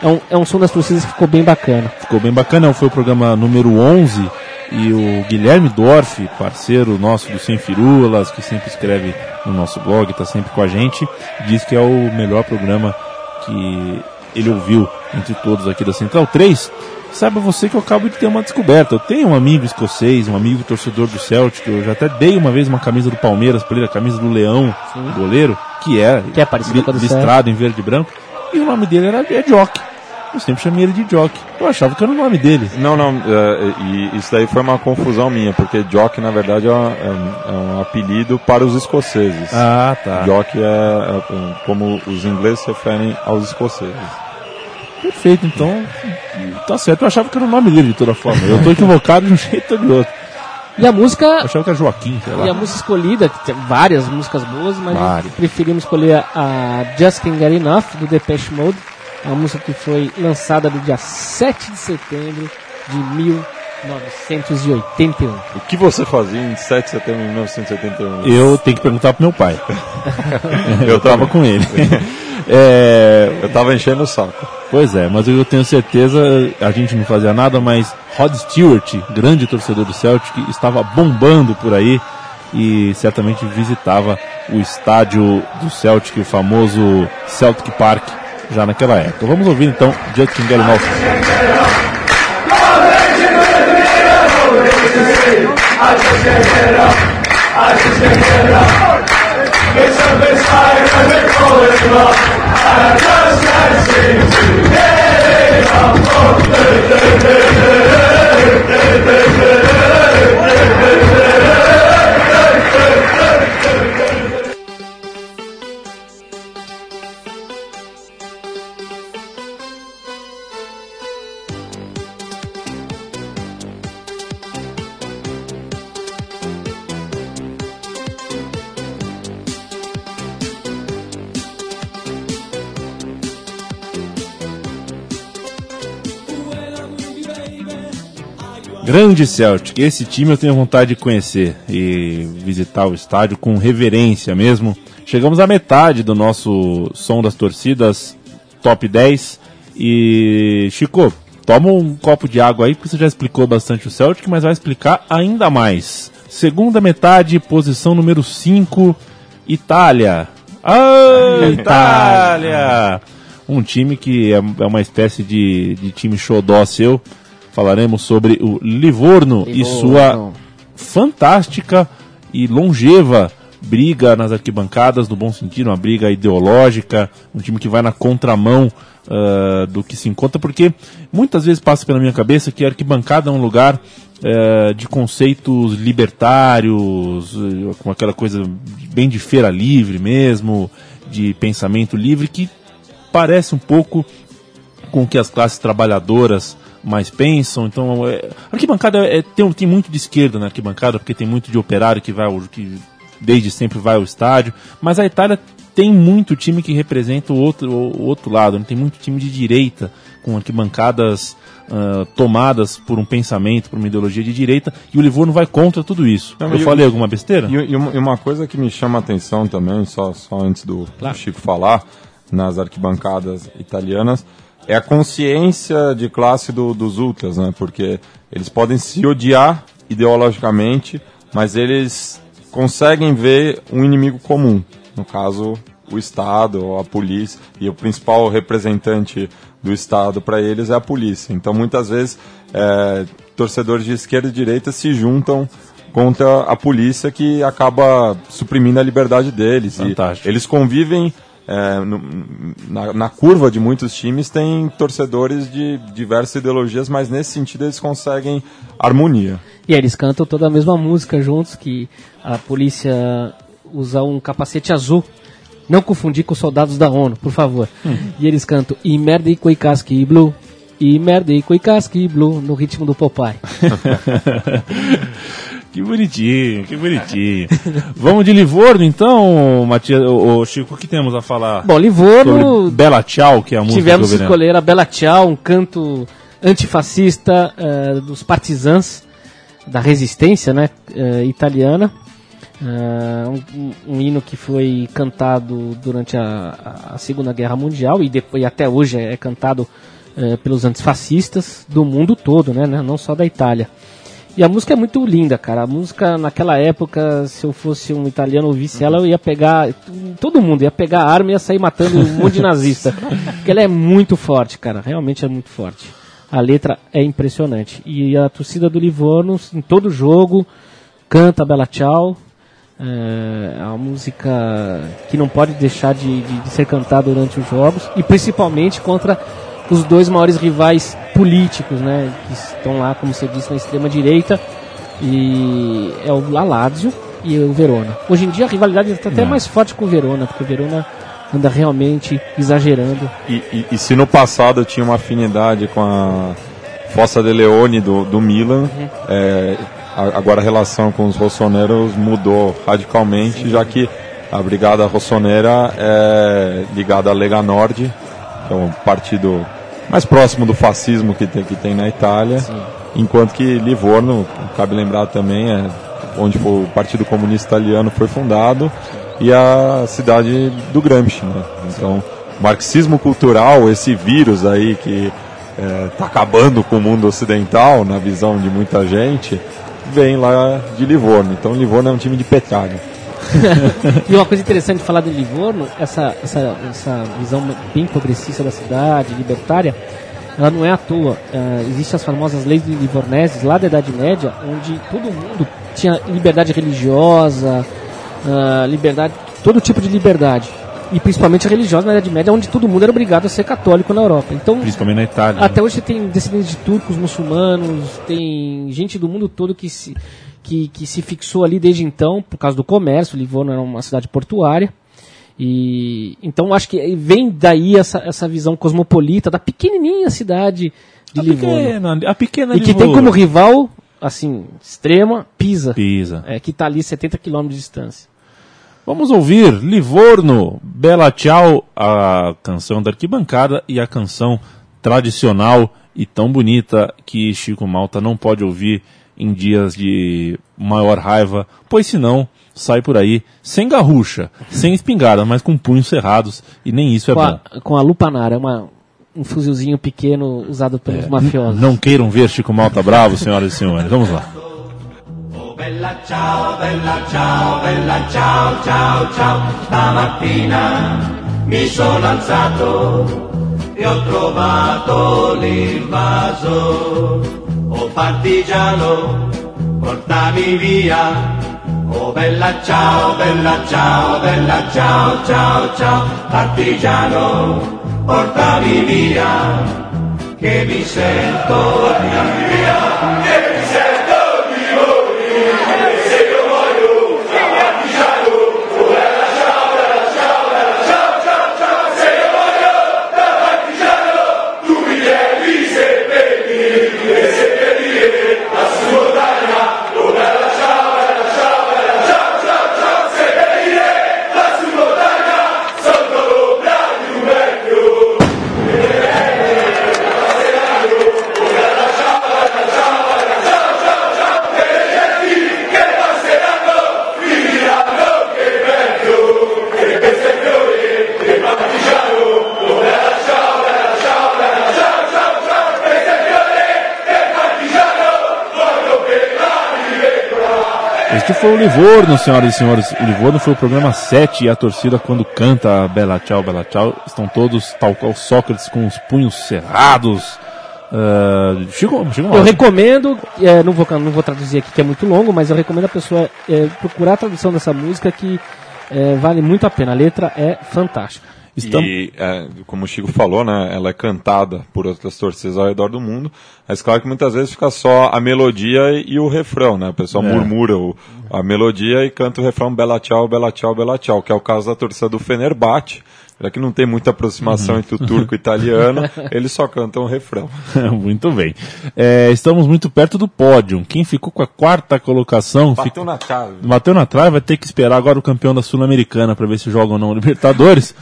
é um, é um som das torcidas que ficou bem bacana. Ficou bem bacana, foi o programa número 11 e o Guilherme Dorf, parceiro nosso do Sem Firulas, que sempre escreve no nosso blog, está sempre com a gente, diz que é o melhor programa que ele ouviu entre todos aqui da Central 3. Saiba você que eu acabo de ter uma descoberta. Eu tenho um amigo escocês, um amigo torcedor do Celtic, eu já até dei uma vez uma camisa do Palmeiras para ele, a camisa do Leão, goleiro, que é, Que é listrado em verde e branco, e o nome dele era é Jock. Eu sempre chamei ele de Jock. Eu achava que era o nome dele. Não, não, é, e isso daí foi uma confusão minha, porque Jock, na verdade, é, uma- é um- é um apelido para os escoceses. Ah, tá. Jock é, é como os ingleses se referem aos escoceses. Perfeito, então tá certo. Eu achava que era o nome dele de toda forma. Eu tô equivocado de um jeito ou de outro. E a música Eu achava que era Joaquim, sei E a lá. música escolhida, que tem várias músicas boas, mas preferimos escolher a Just Can't Get Enough, do Depeche Mode, uma música que foi lançada no dia 7 de setembro de 1981. O que você fazia em 7 de setembro de 1981? Eu tenho que perguntar pro meu pai. Eu tava com ele. É, Eu tava enchendo o saco. Pois é, mas eu tenho certeza, a gente não fazia nada, mas Rod Stewart, grande torcedor do Celtic, estava bombando por aí e certamente visitava o estádio do Celtic, o famoso Celtic Park, já naquela época. Vamos ouvir então Justin Gallinowski. Grande Celtic, esse time eu tenho vontade de conhecer e visitar o estádio com reverência mesmo. Chegamos à metade do nosso som das torcidas, top 10. E Chico, toma um copo de água aí, porque você já explicou bastante o Celtic, mas vai explicar ainda mais. Segunda metade, posição número 5, Itália. Ah, Itália! Um time que é, é uma espécie de, de time xodó seu. Falaremos sobre o Livorno, e sua fantástica e longeva briga nas arquibancadas, no bom sentido, uma briga ideológica, um time que vai na contramão ah, do que se encontra, porque muitas vezes passa pela minha cabeça que a arquibancada é um lugar eh, de conceitos libertários, eh, com aquela coisa bem de feira livre mesmo, de pensamento livre, que parece um pouco com o que as classes trabalhadoras mais pensam. Então, é, arquibancada é, tem, tem muito de esquerda na arquibancada, porque tem muito de operário que vai ao, que desde sempre vai ao estádio. Mas a Itália tem muito time que representa o outro, o outro lado. né? Tem muito time de direita, com arquibancadas ah, tomadas por um pensamento, por uma ideologia de direita, e o Livorno vai contra tudo isso. Não, Eu falei alguma besteira? E, e uma, coisa que me chama a atenção também, só, só antes do, do Chico falar, nas arquibancadas italianas, é a consciência de classe do- dos ultras, né? Porque eles podem se odiar ideologicamente, mas eles conseguem ver um inimigo comum, no caso o Estado a polícia, e o principal representante do Estado para eles é a polícia. Então muitas vezes é, torcedores de esquerda e direita se juntam contra a polícia que acaba suprimindo a liberdade deles. E eles convivem é, no- na, na curva de muitos times, tem torcedores de diversas ideologias, mas nesse sentido eles conseguem harmonia. E eles cantam toda a mesma música juntos, que a polícia usa um capacete azul. Não confundir com os soldados da ONU, por favor. E eles cantam I merda e coi casque blue. I merda e coi casque blue no ritmo do Popeye. Que bonitinho, que bonitinho. Vamos de Livorno então, Matias, ô, ô, Chico, o que temos a falar? Bom, Livorno, Bela Tchau, que é a música tivemos que escolher a Bela Tchau, um canto antifascista eh, dos partisãs da resistência né, eh, italiana. Ah, um, um- hino que foi cantado durante a, a Segunda Guerra Mundial e, depois, e até hoje é, é cantado pelos antifascistas do mundo todo, né, né, não só da Itália. E a música é muito linda, cara. A música naquela época, se eu fosse um italiano ouvisse ela, eu ia pegar. Todo mundo ia pegar a arma e ia sair matando um monte de nazista. Porque ela é muito forte, cara. Realmente é muito forte. A letra é impressionante. E a torcida do Livorno, em todo jogo, canta Bela Tchau. É uma música que não pode deixar de, de- de ser cantada durante os jogos. E principalmente contra os dois maiores rivais políticos, né? Que estão lá, como você disse, na extrema direita. E é o La Lazio e o Verona. Hoje em dia a rivalidade está até mais forte com o Verona, porque o Verona anda realmente exagerando. E, e- e se no passado tinha uma afinidade com a Fossa de Leone do, do Milan, é, a- agora a relação com os rossoneros mudou radicalmente, já que a Brigada Rossonera é ligada à Lega Nord, que é um partido mais próximo do fascismo que tem, que tem na Itália. enquanto que Livorno, cabe lembrar também, é onde o Partido Comunista Italiano foi fundado e a cidade do Gramsci, né? Então, marxismo cultural, esse vírus aí que está acabando com o mundo ocidental, na visão de muita gente, vem lá de Livorno. Então, Livorno é um time de petralha. e uma coisa interessante de falar de Livorno, essa, essa, essa visão bem progressista da cidade, libertária, ela não é à toa. Uh, Existem as famosas leis livorneses lá da Idade Média, onde todo mundo tinha liberdade religiosa, uh, liberdade, todo tipo de liberdade. E principalmente religiosa na Idade Média, onde todo mundo era obrigado a ser católico na Europa. Então, Principalmente na Itália. Até né? hoje tem descendentes de turcos, muçulmanos, tem gente do mundo todo que se, que, que se fixou ali desde então, por causa do comércio. Livorno era uma cidade portuária. E então acho que vem daí essa, essa visão cosmopolita da pequenininha cidade de a Livorno. Pequena, a pequena E que tem Livorno. como rival, assim, extrema, Pisa. Pisa. É, que está ali 70 km de distância. Vamos ouvir Livorno, Bela Tchau, a canção da arquibancada e a canção tradicional e tão bonita que Chico Malta não pode ouvir em dias de maior raiva, pois senão sai por aí sem garrucha, sem espingarda, mas com punhos cerrados e nem isso é com, bom. a, com a lupanara, uma, um fuzilzinho pequeno usado pelos mafiosos. Não queiram ver Chico Malta bravo, senhoras e senhores. Vamos lá. Bella ciao, bella ciao, bella ciao, ciao, ciao. Stamattina mi sono alzato e ho trovato l'invaso. Oh partigiano, portami via. Oh bella ciao, bella ciao, bella ciao, ciao, ciao. Partigiano, portami via. Che mi sento di via. Che mi sento o Livorno, senhoras e senhores. O Livorno foi o programa 7 e a torcida, quando canta Bela Tchau, Bela Tchau, estão todos, tal qual Sócrates, com os punhos cerrados. Uh, Chico, Chico Eu recomendo, é, não, vou, não vou traduzir aqui que é muito longo, mas eu recomendo a pessoa é, procurar a tradução dessa música que é, vale muito a pena. A letra é fantástica. Estamos- E, é, como o Chico falou, né, ela é cantada por outras torcidas ao redor do mundo, mas claro que muitas vezes fica só a melodia e o refrão, né? O pessoal É. murmura o- a melodia e canta o refrão Bela Tchau, Bela Tchau, Bela Tchau, que é o caso da torcida do Fenerbahçe, já que não tem muita aproximação entre o turco e o italiano, eles só cantam o refrão. muito bem. É, estamos muito perto do pódio. Quem ficou com a quarta colocação Bateu ficou- na trave. Bateu na trave, vai ter que esperar agora o campeão da Sul-Americana para ver se joga ou não o Libertadores.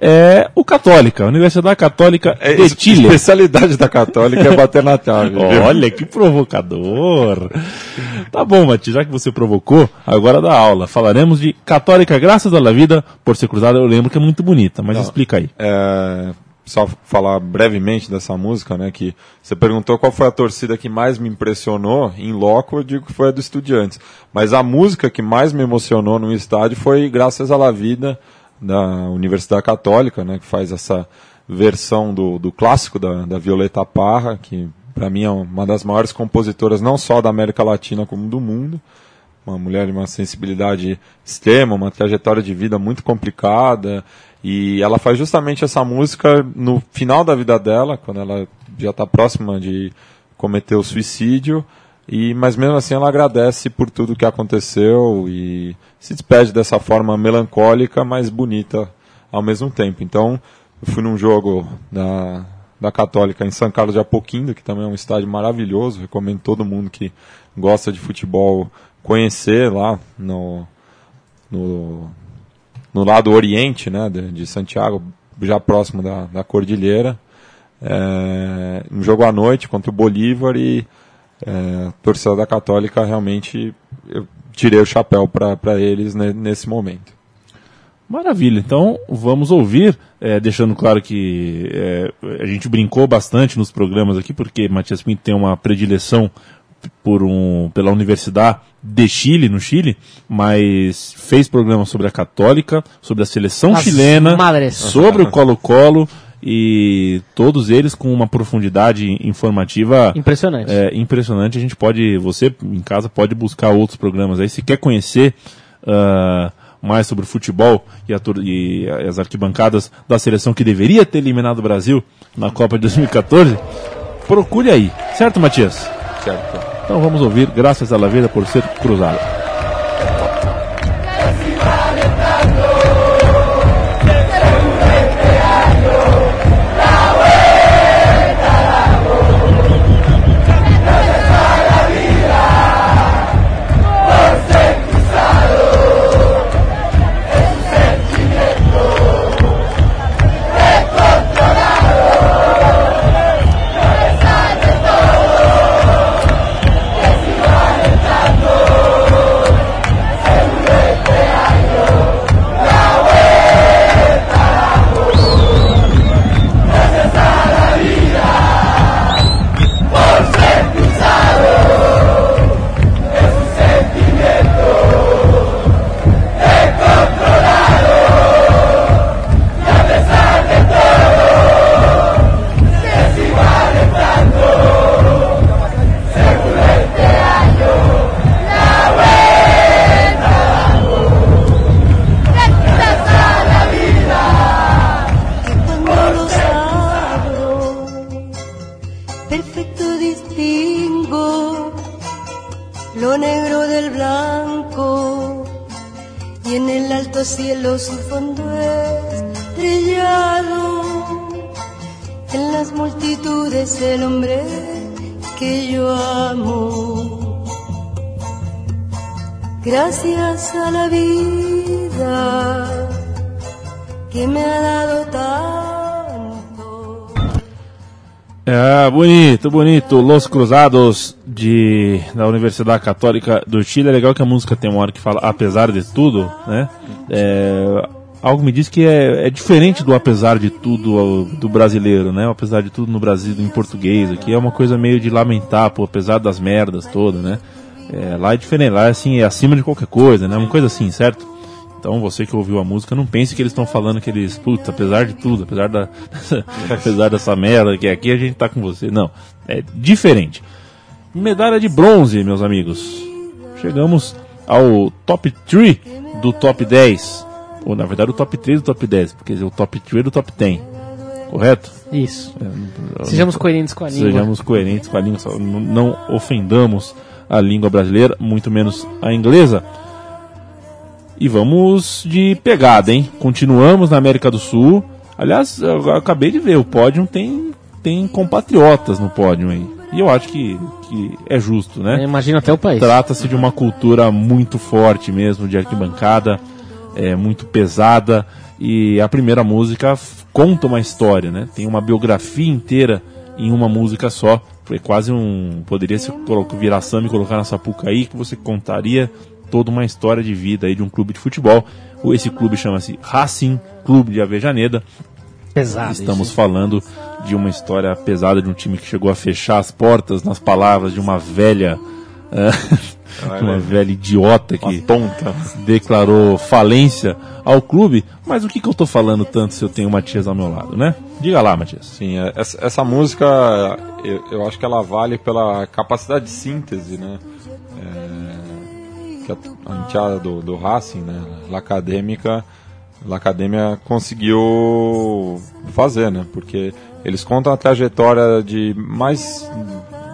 É o Católica, a Universidade Católica É, de Chile. especialidade da católica é bater na trave. Olha que provocador. Tá bom, Mati, já que você provocou, agora da aula. Falaremos de Católica Graças à Vida por ser cruzada. Eu lembro que é muito bonita, mas explica aí. É, só falar brevemente dessa música, né? Que você perguntou qual foi a torcida que mais me impressionou em loco, eu digo que foi a do Estudiantes. Mas a música que mais me emocionou no estádio foi Graças à La Vida da Universidade Católica, né? Que faz essa versão do, do clássico da, da Violeta Parra, que para mim é uma das maiores compositoras não só da América Latina como do mundo uma mulher de uma sensibilidade extrema, uma trajetória de vida muito complicada, e ela faz justamente essa música no final da vida dela, quando ela já está próxima de cometer o suicídio, e mas mesmo assim ela agradece por tudo que aconteceu e se despede dessa forma melancólica, mas bonita ao mesmo tempo. Então, eu fui num jogo da da Católica em São Carlos de Apoquindo, que também é um estádio maravilhoso, recomendo todo mundo que gosta de futebol conhecer lá no, no, no lado oriente né, de, de Santiago, já próximo da, da Cordilheira. É, um jogo à noite contra o Bolívar e é, a torcida da Católica realmente eu tirei o chapéu para eles ne- nesse momento. Maravilha, então vamos ouvir, é, deixando claro que é, a gente brincou bastante nos programas aqui, porque Matias Pinto tem uma predileção por um, pela Universidade de Chile, no Chile, mas fez programa sobre a Católica, sobre a seleção As chilena, madres. sobre o Colo-Colo, e todos eles com uma profundidade informativa Impressionante. é, impressionante. A gente pode, você em casa pode buscar outros programas aí. Se quer conhecer ah, mais sobre o futebol e, e as arquibancadas da seleção que deveria ter eliminado o Brasil na Copa de 2014, procure aí. Certo, Matias? Certo. Então vamos ouvir Graças à la Vida por ser cruzado. Las multitudes el hombre que yo amo. Gracias a la vida que me ha dado tanto. É, bonito, bonito. Los Cruzados de, da Universidade Católica do Chile. É legal que a música tem uma hora que fala apesar de tudo, né? É, algo me diz que é, é diferente do apesar de tudo do brasileiro, né? O apesar de tudo no Brasil, em português aqui, é uma coisa meio de lamentar, pô, apesar das merdas todas, né? É, lá é diferente, lá é assim, é acima de qualquer coisa, né? Uma coisa assim, certo? Então você que ouviu a música, não pense que eles estão falando que eles, puta, apesar de tudo, apesar da apesar dessa merda que aqui a gente tá com você. Não, é diferente. Medalha de bronze, meus amigos. Chegamos ao top 3 do top 10. Ou na verdade o top 3 do top 10, porque o top 3 é do top 10. Correto? Isso. É, Sejamos coerentes com a língua. Sejamos coerentes com a língua, não ofendamos a língua brasileira, muito menos a inglesa. E vamos de pegada, hein? Continuamos na América do Sul. Aliás, eu acabei de ver, o pódio tem, tem compatriotas no pódio aí. E eu acho que, que é justo, né? Imagina até o país. Trata-se de uma cultura muito forte mesmo, de arquibancada, é, muito pesada. E a primeira música conta uma história, né? Tem uma biografia inteira em uma música só. Foi quase um. Poderia se virar samba e colocar na Sapucaí, que você contaria toda uma história de vida aí de um clube de futebol. Esse clube chama-se Racing Clube de Avejaneda. Pesado. Estamos falando de uma história pesada de um time que chegou a fechar as portas nas palavras de uma velha. eh, de uma velha idiota que tonta. declarou falência ao clube. Mas o que, que eu tô falando tanto se eu tenho o Matias ao meu lado, né? Diga lá, Matias. Sim, é, essa, essa música eu, eu acho que ela vale pela capacidade de síntese, né? É, que a, a enteada do, do Racing, né? La Acadêmica, La Academia conseguiu fazer, né? Porque eles contam a trajetória de mais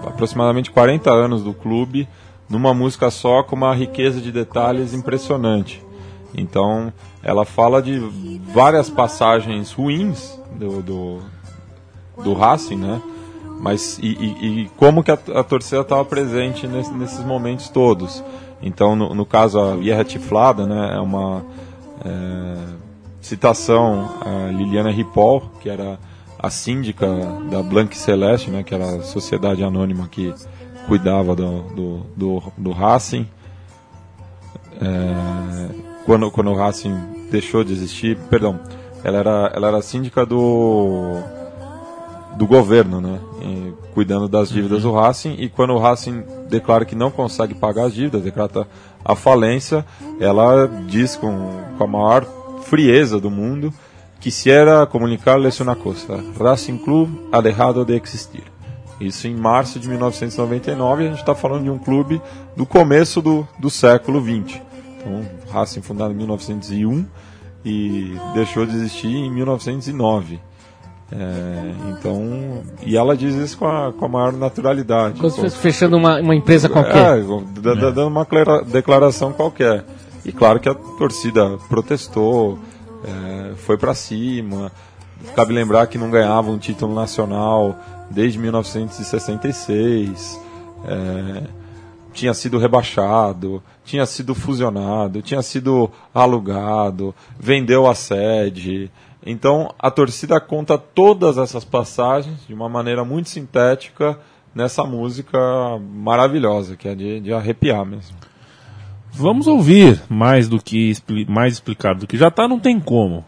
aproximadamente 40 anos do clube numa música só com uma riqueza de detalhes impressionante. Então, ela fala de várias passagens ruins do, do, do Racing, né? Mas e, e- e como que a, a torcida estava presente nesse- nesses momentos todos. Então, no, no caso, a Vieja Tiflada, né? É uma é, citação a Liliana Ripoll, que era a síndica da Blanque Celeste, né? Que era a sociedade anônima que cuidava do, do, do, do Racing. É, quando, quando o Racing deixou de existir, perdão, ela era, ela era síndica do, do governo, né? E cuidando das dívidas do Racing. E quando o Racing declara que não consegue pagar as dívidas, decreta a falência, ela diz com, com a maior frieza do mundo que se era comunicar-lhes uma coisa: Racing Club ha dejado de existir. Isso em março de 1999, a gente está falando de um clube do começo do, do século XX. Então, Racing fundado em 1901 e deixou de existir em 1909. É, então, e ela diz isso com a, com a maior naturalidade. Como se fosse fechando uma, uma empresa é, qualquer. da- dando uma clara- declaração qualquer. E claro que a torcida protestou, é, foi para cima. Cabe lembrar que não ganhava um título nacional desde 1966. é, tinha sido rebaixado, tinha sido fusionado, tinha sido alugado, vendeu a sede. Então a torcida conta todas essas passagens de uma maneira muito sintética nessa música maravilhosa, que é de, de arrepiar mesmo. Vamos ouvir mais do que mais explicado do que já tá, não tem como.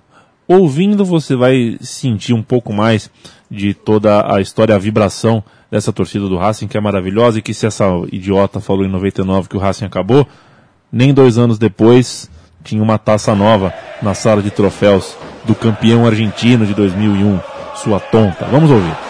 Ouvindo você vai sentir um pouco mais de toda a história, a vibração dessa torcida do Racing que é maravilhosa e que se essa idiota falou em 99 que o Racing acabou, nem dois anos depois tinha uma taça nova na sala de troféus do campeão argentino de 2001, sua tonta. Vamos ouvir.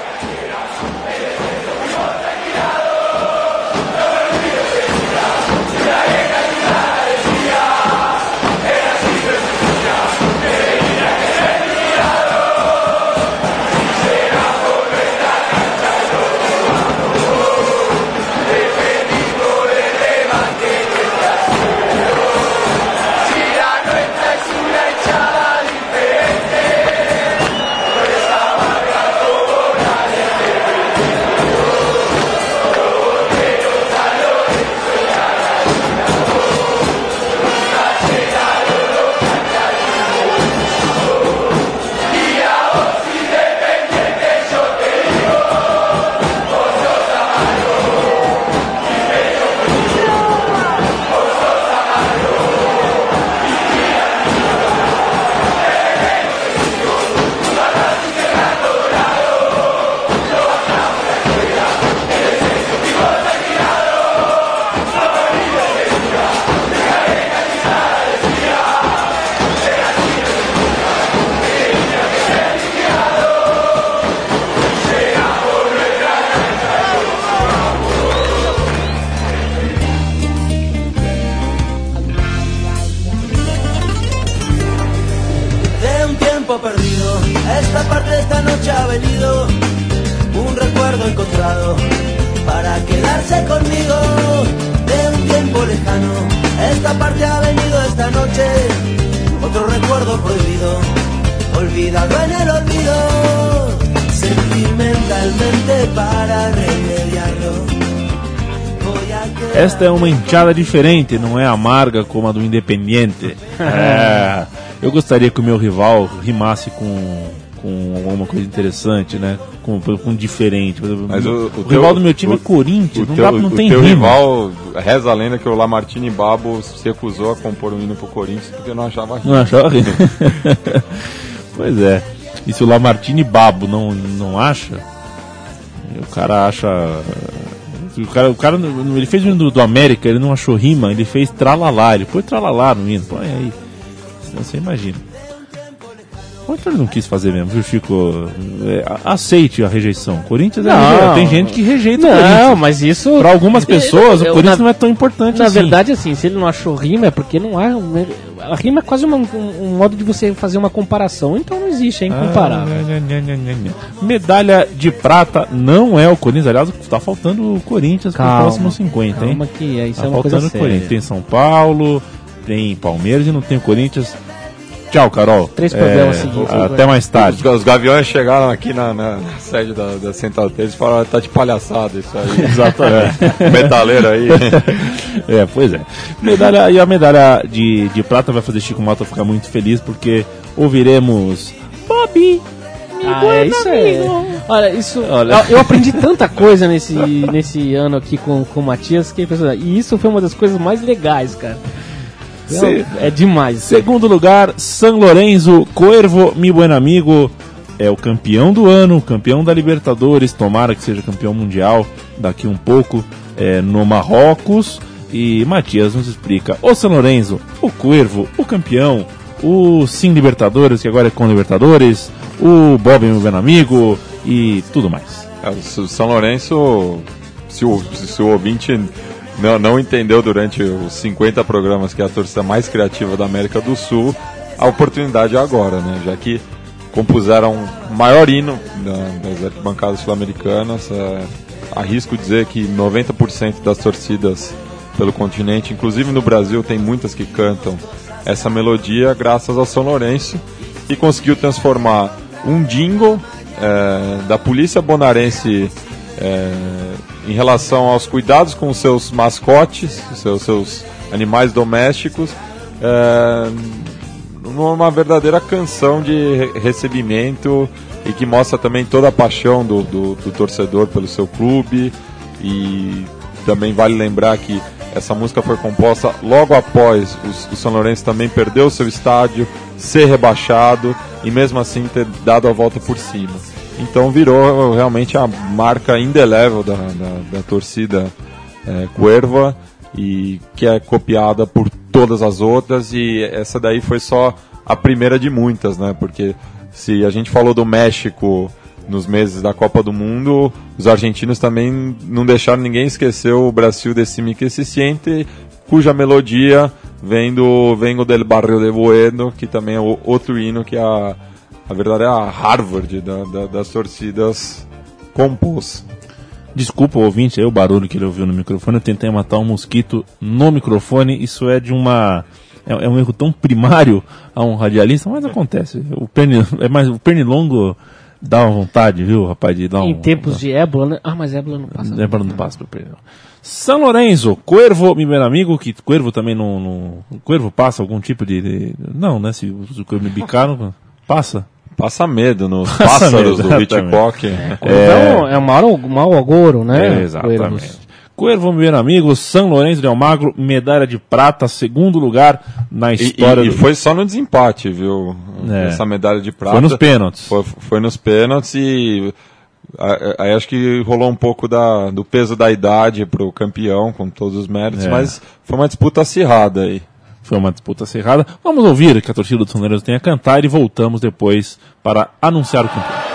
É enxada diferente, não é amarga como a do Independiente. É, eu gostaria que o meu rival rimasse com, com alguma coisa interessante, né? Com, com diferente. Mas o, o o teu- rival do meu time o- é Corinthians, não, teu, dá, não o tem teu rima. rival, reza a lenda que o Lamartine Babo se recusou a compor um hino pro Corinthians porque não achava rima. Não achava rima? pois é. E se o Lamartine Babo não, não acha, o cara acha. O cara, o cara, ele fez o hino do, América, ele não achou rima, ele fez tralalá, ele pôs tralalá no hino, põe aí. Você imagina. Ele não quis fazer mesmo, viu, Chico? É, aceite a rejeição. Corinthians é Não. tem gente que rejeita o Não, Corinthians. mas isso. Para algumas pessoas, o Eu- Corinthians na- não é tão importante Na assim. verdade, assim, se ele não achou rima é porque não há. A rima é quase uma- um, um modo de você fazer uma comparação, então não existe, é incomparável. Ah. Medalha de prata não é o Corinthians. Aliás, tá faltando o Corinthians pro Calma, próximo 50, hein? calma que isso tá é uma faltando coisa o Corinthians. séria. Tem São Paulo, tem Palmeiras e não tem o Corinthians. Tchau, Carol. Três programas seguintes, Até agora. mais tarde. Os, os gaviões chegaram aqui na, na sede da, da Central 3 e falaram, tá de palhaçada isso aí. Exatamente. Metaleiro aí. É, pois é. Medalha, e a medalha de, de prata vai fazer Chico Malta ficar muito feliz porque ouviremos Bobby Ah, é isso é. Olha, isso. Olha. Eu, eu aprendi tanta coisa nesse, nesse ano aqui com, com o Matias que é impressionante. E isso foi uma das coisas mais legais, cara. Se- É demais. Segundo lugar, San Lorenzo, Cuervo, mi buen amigo, é o campeão do ano, campeão da Libertadores, tomara que seja campeão mundial daqui um pouco, é, no Marrocos. E Matias nos explica, o San Lorenzo, o Cuervo, o campeão, o Sim Libertadores, que agora é com Libertadores, o Bob, meu buen amigo, e tudo mais. É, o São Lourenço, se o, se o ouvinte não, não entendeu durante os 50 programas que é a torcida mais criativa da América do Sul, a oportunidade é agora, né? Já que compuseram o maior hino da- das arquibancadas sul-americanas. É, arrisco dizer que 90% das torcidas pelo continente, inclusive no Brasil, tem muitas que cantam essa melodia graças ao São Lourenço e conseguiu transformar um jingle é, da polícia bonaerense é, em relação aos cuidados com os seus mascotes, seus, seus animais domésticos, é, numa verdadeira canção de re- recebimento e que mostra também toda a paixão do, do, do torcedor pelo seu clube e também vale lembrar que essa música foi composta logo após o, o São Lourenço também perder o seu estádio, ser rebaixado e mesmo assim ter dado a volta por cima. Então virou realmente a marca indelével da, da, da torcida é, Cuerva e que é copiada por todas as outras e essa daí foi só a primeira de muitas, né? Porque se a gente falou do México nos meses da Copa do Mundo, os argentinos também não deixaram ninguém esquecer o Brasil Decime que se siente, cuja melodia vem do Vengo del Barrio de Bueno, que também é outro hino que a, a verdadeira Harvard da- da- das torcidas compôs. Desculpa ouvinte aí, o barulho que ele ouviu no microfone. Eu tentei matar um mosquito no microfone. Isso é de uma. É, é um erro tão primário a um radialista, mas acontece. O, perni, é mais, o pernilongo dá uma vontade, viu, rapaz, de dar um. Em tempos de ébola, né? Ah, mas ébola não passa. Ébola não passa pro pernilongo. São Lourenço, Cuervo, meu melhor amigo, que Cuervo também não. não Cuervo passa algum tipo de. de- não, né? Se, se o Cuervo me bicar, não, passa. Passa medo nos Passa pássaros medo, do. Hitchcock. É, é um mau, mau agouro, né? É, exatamente. Cuervo, meu amigo, São Lourenço de Almagro, medalha de prata, segundo lugar na E, história e- e do... foi só no desempate, viu? É. Essa medalha de prata. Foi nos pênaltis. Foi, foi nos pênaltis e aí acho que rolou um pouco da, do peso da idade pro campeão, com todos os méritos, É. mas foi uma disputa acirrada aí. Foi uma disputa acirrada. Vamos ouvir que a torcida do São Lourenço tem a cantar e voltamos depois para anunciar o campeão.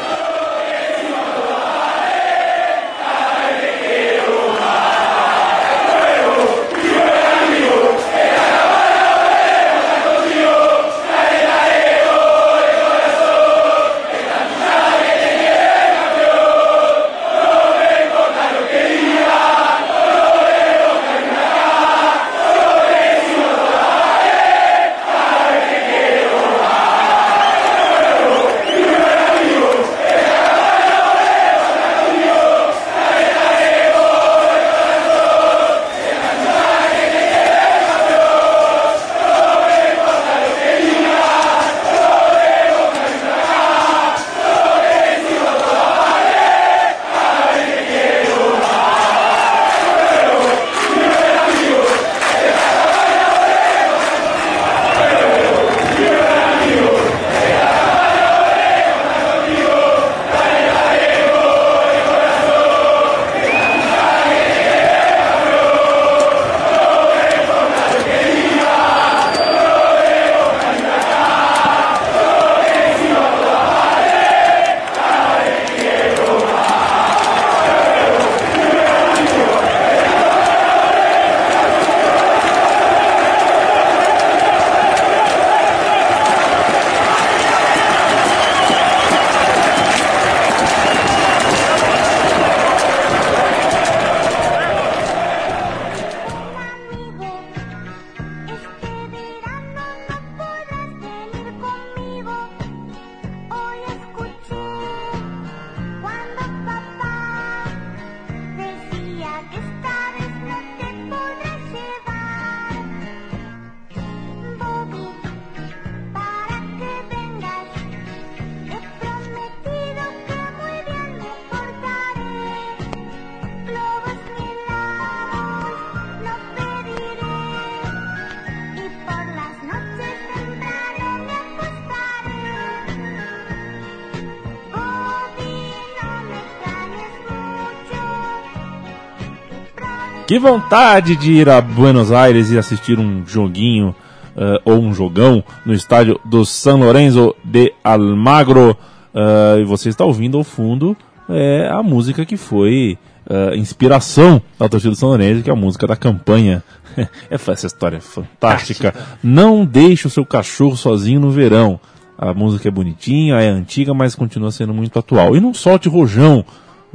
Que vontade de ir a Buenos Aires e assistir um joguinho uh, ou um jogão no estádio do San Lorenzo de Almagro. Uh, e você está ouvindo ao fundo é, a música que foi uh, inspiração da torcida do São Lourenço, que é a música da campanha. Essa história é fantástica. Não deixe o seu cachorro sozinho no verão. A música é bonitinha, é antiga, mas continua sendo muito atual. E não solte rojão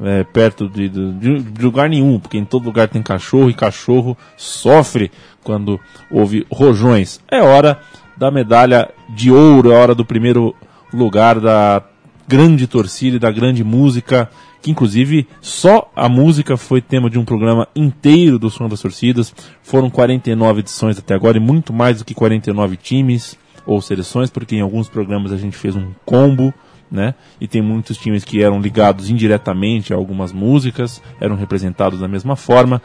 é, perto de, de, de, lugar nenhum, porque em todo lugar tem cachorro e cachorro sofre quando houve rojões. É hora da medalha de ouro, é hora do primeiro lugar da grande torcida e da grande música que inclusive só a música foi tema de um programa inteiro do Som das Torcidas. Foram 49 edições até agora e muito mais do que 49 times ou seleções, porque em alguns programas a gente fez um combo, né? E tem muitos times que eram ligados indiretamente a algumas músicas, eram representados da mesma forma.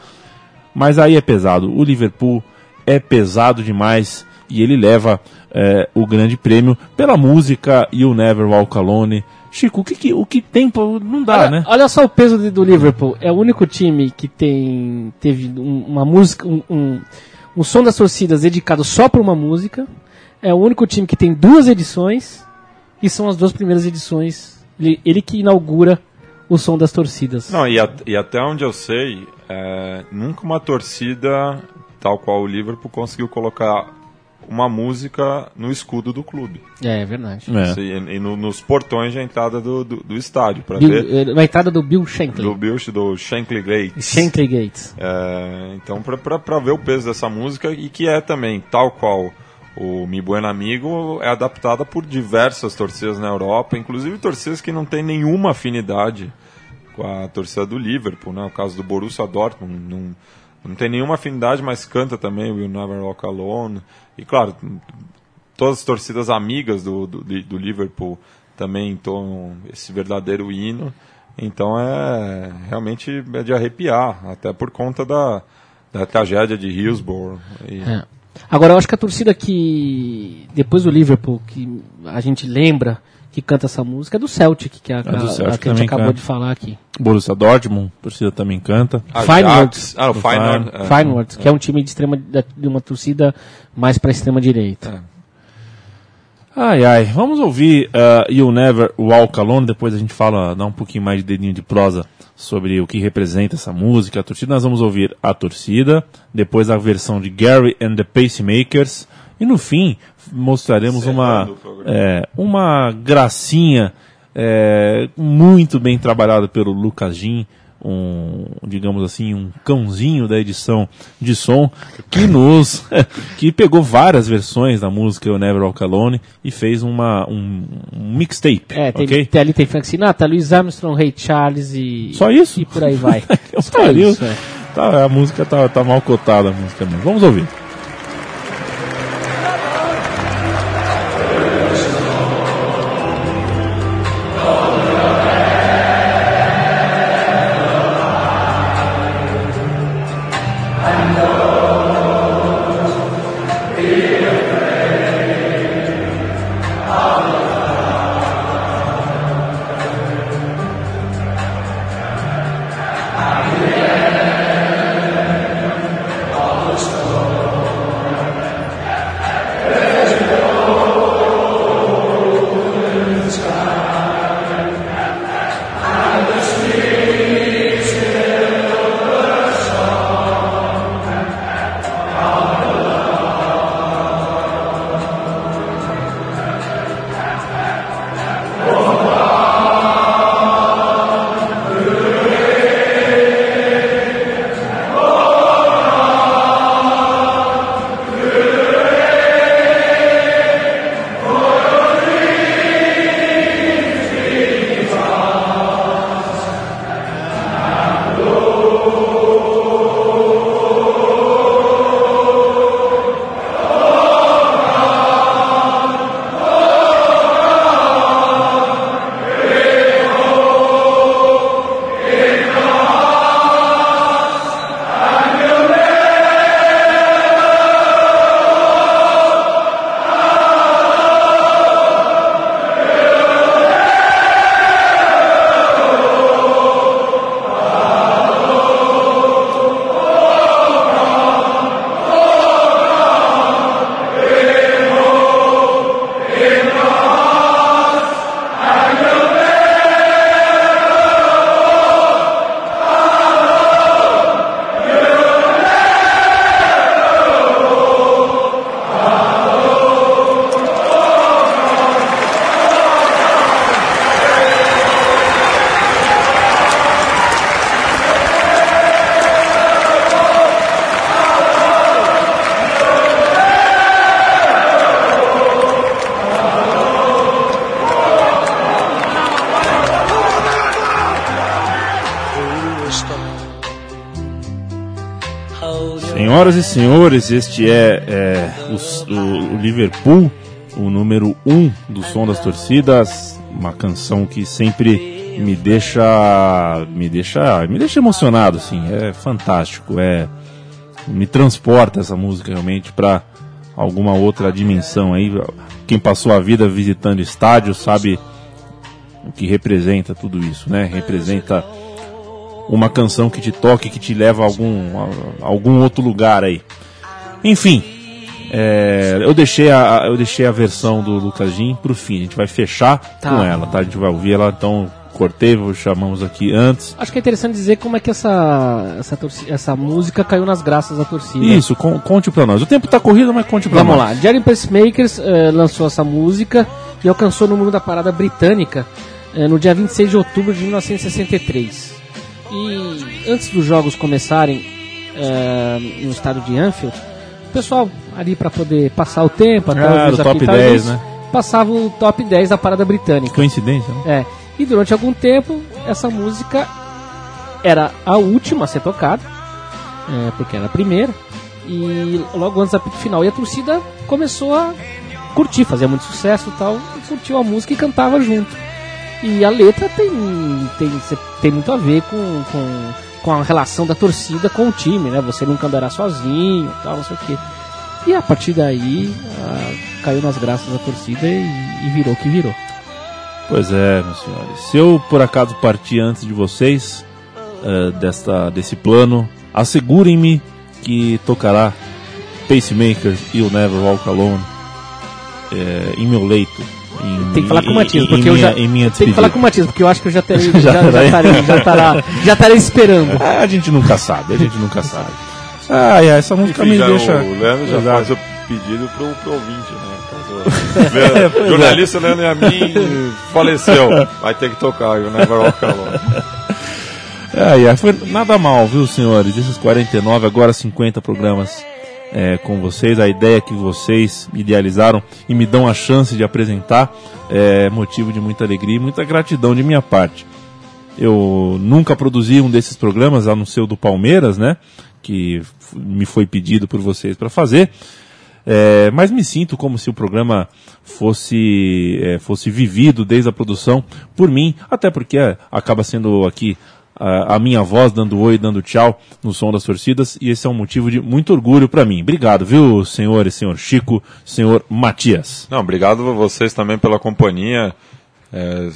Mas aí é pesado. O Liverpool é pesado demais e ele leva é, o grande prêmio pela música e o Never Walk Alone Chico, o que, que o que tem não dá, olha, né? Olha só o peso do Liverpool. É o único time que tem teve uma música, um, um, um som das torcidas dedicado só para uma música. É o único time que tem duas edições e são as duas primeiras edições. Ele, ele que inaugura o som das torcidas. Não, e, a, e até onde eu sei, é, nunca uma torcida tal qual o Liverpool conseguiu colocar uma música no escudo do clube. É, é verdade. É. E, e no, nos portões de entrada do, do, do estádio. Pra Bill, ver, eh, na entrada do Bill Shankly. Do Bill, do Shankly Gates. Shankly Gates. É, então, para ver o peso dessa música, e que é também, tal qual o Mi Buen Amigo, é adaptada por diversas torcidas na Europa, inclusive torcidas que não têm nenhuma afinidade com a torcida do Liverpool, né? O caso do Borussia Dortmund, não não tem nenhuma afinidade, mas canta também Will Never Walk Alone. E claro, todas as torcidas amigas do, do, do Liverpool também entoam esse verdadeiro hino. Então é realmente é de arrepiar, até por conta da, da tragédia de Hillsborough. E... É. Agora eu acho que a torcida que depois do Liverpool que a gente lembra que canta essa música é do Celtic, que, é a, do Celtic a, que a gente acabou canta. de falar aqui. Borussia Dortmund, a torcida também canta. Feyenoord. Ah, o Feyenoord. É. Feyenoord, que é um time de extrema de uma torcida mais para extrema direita. É. Ai, ai, vamos ouvir uh, You'll Never Walk Alone, depois a gente fala, dá um pouquinho mais de dedinho de prosa sobre o que representa essa música, a torcida. Nós vamos ouvir a torcida, depois a versão de Gary and the Pacemakers, e no fim, mostraremos uma, é, uma gracinha é, muito bem trabalhada pelo Lucas Jim, um, digamos assim, um cãozinho da edição de som que nos que pegou várias versões da música o Never Walk Alone e fez uma um, um mixtape. É, tem, okay? ali tem Frank Sinatra, Louis Armstrong, Ray Charles e só isso e por aí vai. Só isso. É. Tá, a música tá, tá mal cotada a música mesmo. Vamos ouvir. Senhoras e senhores, este é, é, o, o- o Liverpool, o número 1 um do som das torcidas, uma canção que sempre me deixa, me deixa, me deixa emocionado, assim, é fantástico, é me transporta essa música realmente para alguma outra dimensão aí. Quem passou a vida visitando estádios sabe o que representa tudo isso, né? Representa uma canção que te toque, que te leva a algum, a, algum outro lugar aí. Enfim, é, eu, deixei a, eu deixei a versão do Lucas Jim pro fim. A gente vai fechar Tá. com ela, tá? A gente vai ouvir ela, então cortei, chamamos aqui antes. Acho que é interessante dizer como é que essa, essa, essa música caiu nas graças da torcida. Isso, con- conte pra nós. O tempo tá corrido, mas conte pra Vamos nós. lá. Jerry Pacemakers eh, lançou essa música e alcançou o número da parada britânica eh, no dia 26 de outubro de 1963. E antes dos jogos começarem eh, no estado de Anfield, o pessoal ali para poder passar o tempo, até Ah, os top apitadores, 10, né? passava o top 10 da parada britânica. Coincidência, né? É. E durante algum tempo, essa música era a última a ser tocada, é, porque era a primeira. E logo antes apito final. E a torcida começou a curtir, fazia muito sucesso e tal, e curtiu a música e cantava junto. E a letra tem, tem, tem muito a ver com, com, com a relação da torcida com o time, né? Você nunca andará sozinho tal, não sei o quê. E a partir daí ah, caiu nas graças da torcida e, e virou o que virou. Pois é, meus senhores. Se eu por acaso partir antes de vocês eh, desta, desse plano, assegurem-me que tocará Pacemakers e o Never Walk Alone eh, em meu leito. Em, Tem que falar com o Matias, porque em eu minha, já. em minha tem que falar com o Matias, porque eu acho que eu já terei, Já já, já, estarei, já, já estarei esperando. Ah, a gente nunca sabe, a gente nunca sabe. Ah, é, essa música Enfim, me já deixa. O Leandro já Exato. faz o pedido pro, pro ouvinte, né? Caso- Leandro- é. jornalista Leandro Yamin faleceu. Vai ter que tocar, o Never Walk Alone. É, é, foi nada mal, viu, senhores? Esses 49, agora 50 programas é, com vocês. A ideia que vocês idealizaram e me dão a chance de apresentar é motivo de muita alegria e muita gratidão de minha parte. Eu nunca produzi um desses programas, a não ser o do Palmeiras, né? Que me foi pedido por vocês para fazer. É, mas me sinto como se o programa fosse, é, fosse vivido desde a produção por mim, até porque é, acaba sendo aqui a, a minha voz dando oi, dando tchau no som das torcidas, e esse é um motivo de muito orgulho para mim. Obrigado, viu, senhores, senhor Chico, senhor Matias. Não, obrigado a vocês também pela companhia. É,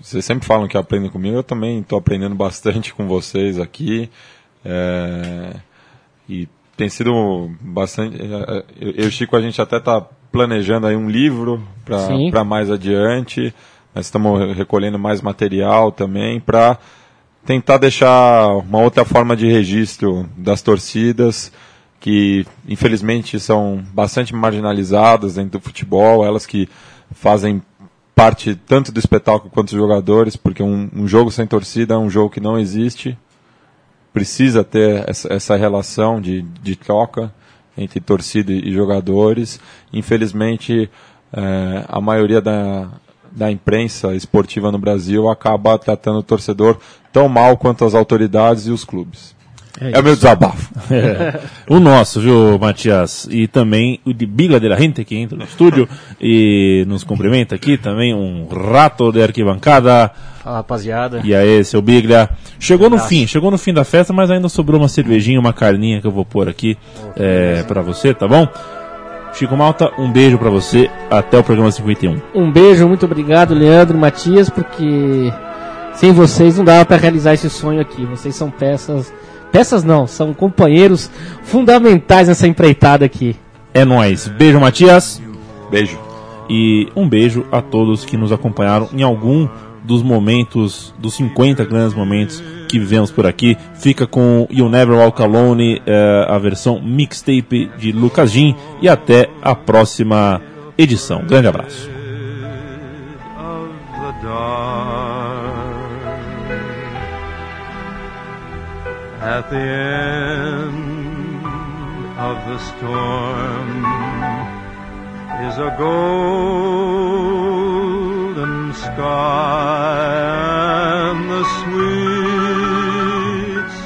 vocês sempre falam que aprendem comigo, eu também estou aprendendo bastante com vocês aqui. É, e tem sido bastante. é, Eu eu e o Chico, a gente até está planejando aí um livro para mais adiante. Nós estamos recolhendo mais material também para tentar deixar uma outra forma de registro das torcidas que infelizmente são bastante marginalizadas dentro do futebol, elas que fazem parte tanto do espetáculo quanto dos jogadores, porque um, um jogo sem torcida é um jogo que não existe, precisa ter essa, essa relação de, de troca entre torcida e jogadores. Infelizmente, eh, a maioria da, da imprensa esportiva no Brasil acaba tratando o torcedor tão mal quanto as autoridades e os clubes. É, o meu desabafo. É. O nosso, viu, Matias? E também o de Biga de la Gente que entra no estúdio e nos cumprimenta aqui também, um rato de arquibancada. Fala rapaziada. E aí, seu Biglia. Chegou no fim, chegou no fim da festa, mas ainda sobrou uma cervejinha, uma carninha que eu vou pôr aqui é, para você, tá bom? Chico Malta, um beijo pra você. Até o programa 51. Um beijo, muito obrigado, Leandro e Matias, porque sem vocês não dava para realizar esse sonho aqui. Vocês são peças. Peças não, são companheiros fundamentais nessa empreitada aqui. É nóis. Beijo, Matias. Beijo. E um beijo a todos que nos acompanharam em algum dos momentos, dos 50 grandes momentos que vivemos por aqui. Fica com You Never Walk Alone, eh, a versão mixtape de Lucas Jim. E até a próxima edição. Grande abraço. At the end of the storm is a golden sky and the sweet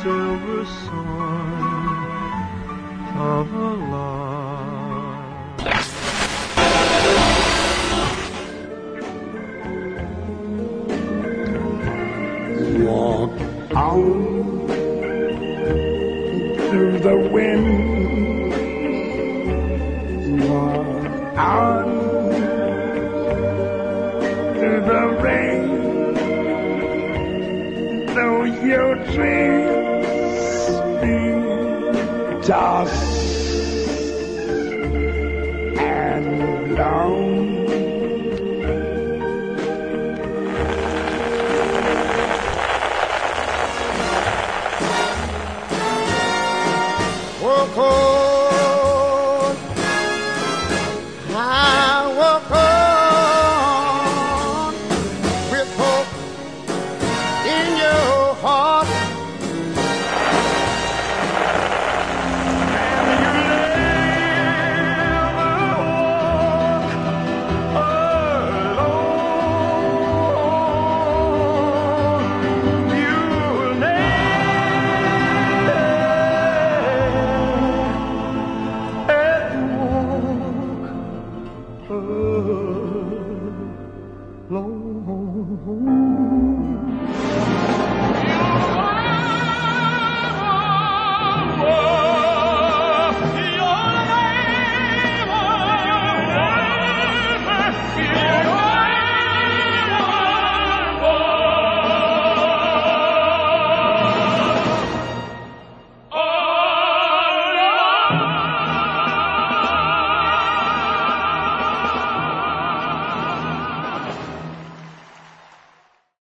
silver song of a love. Walk out through the wind. Dreams. Be tossed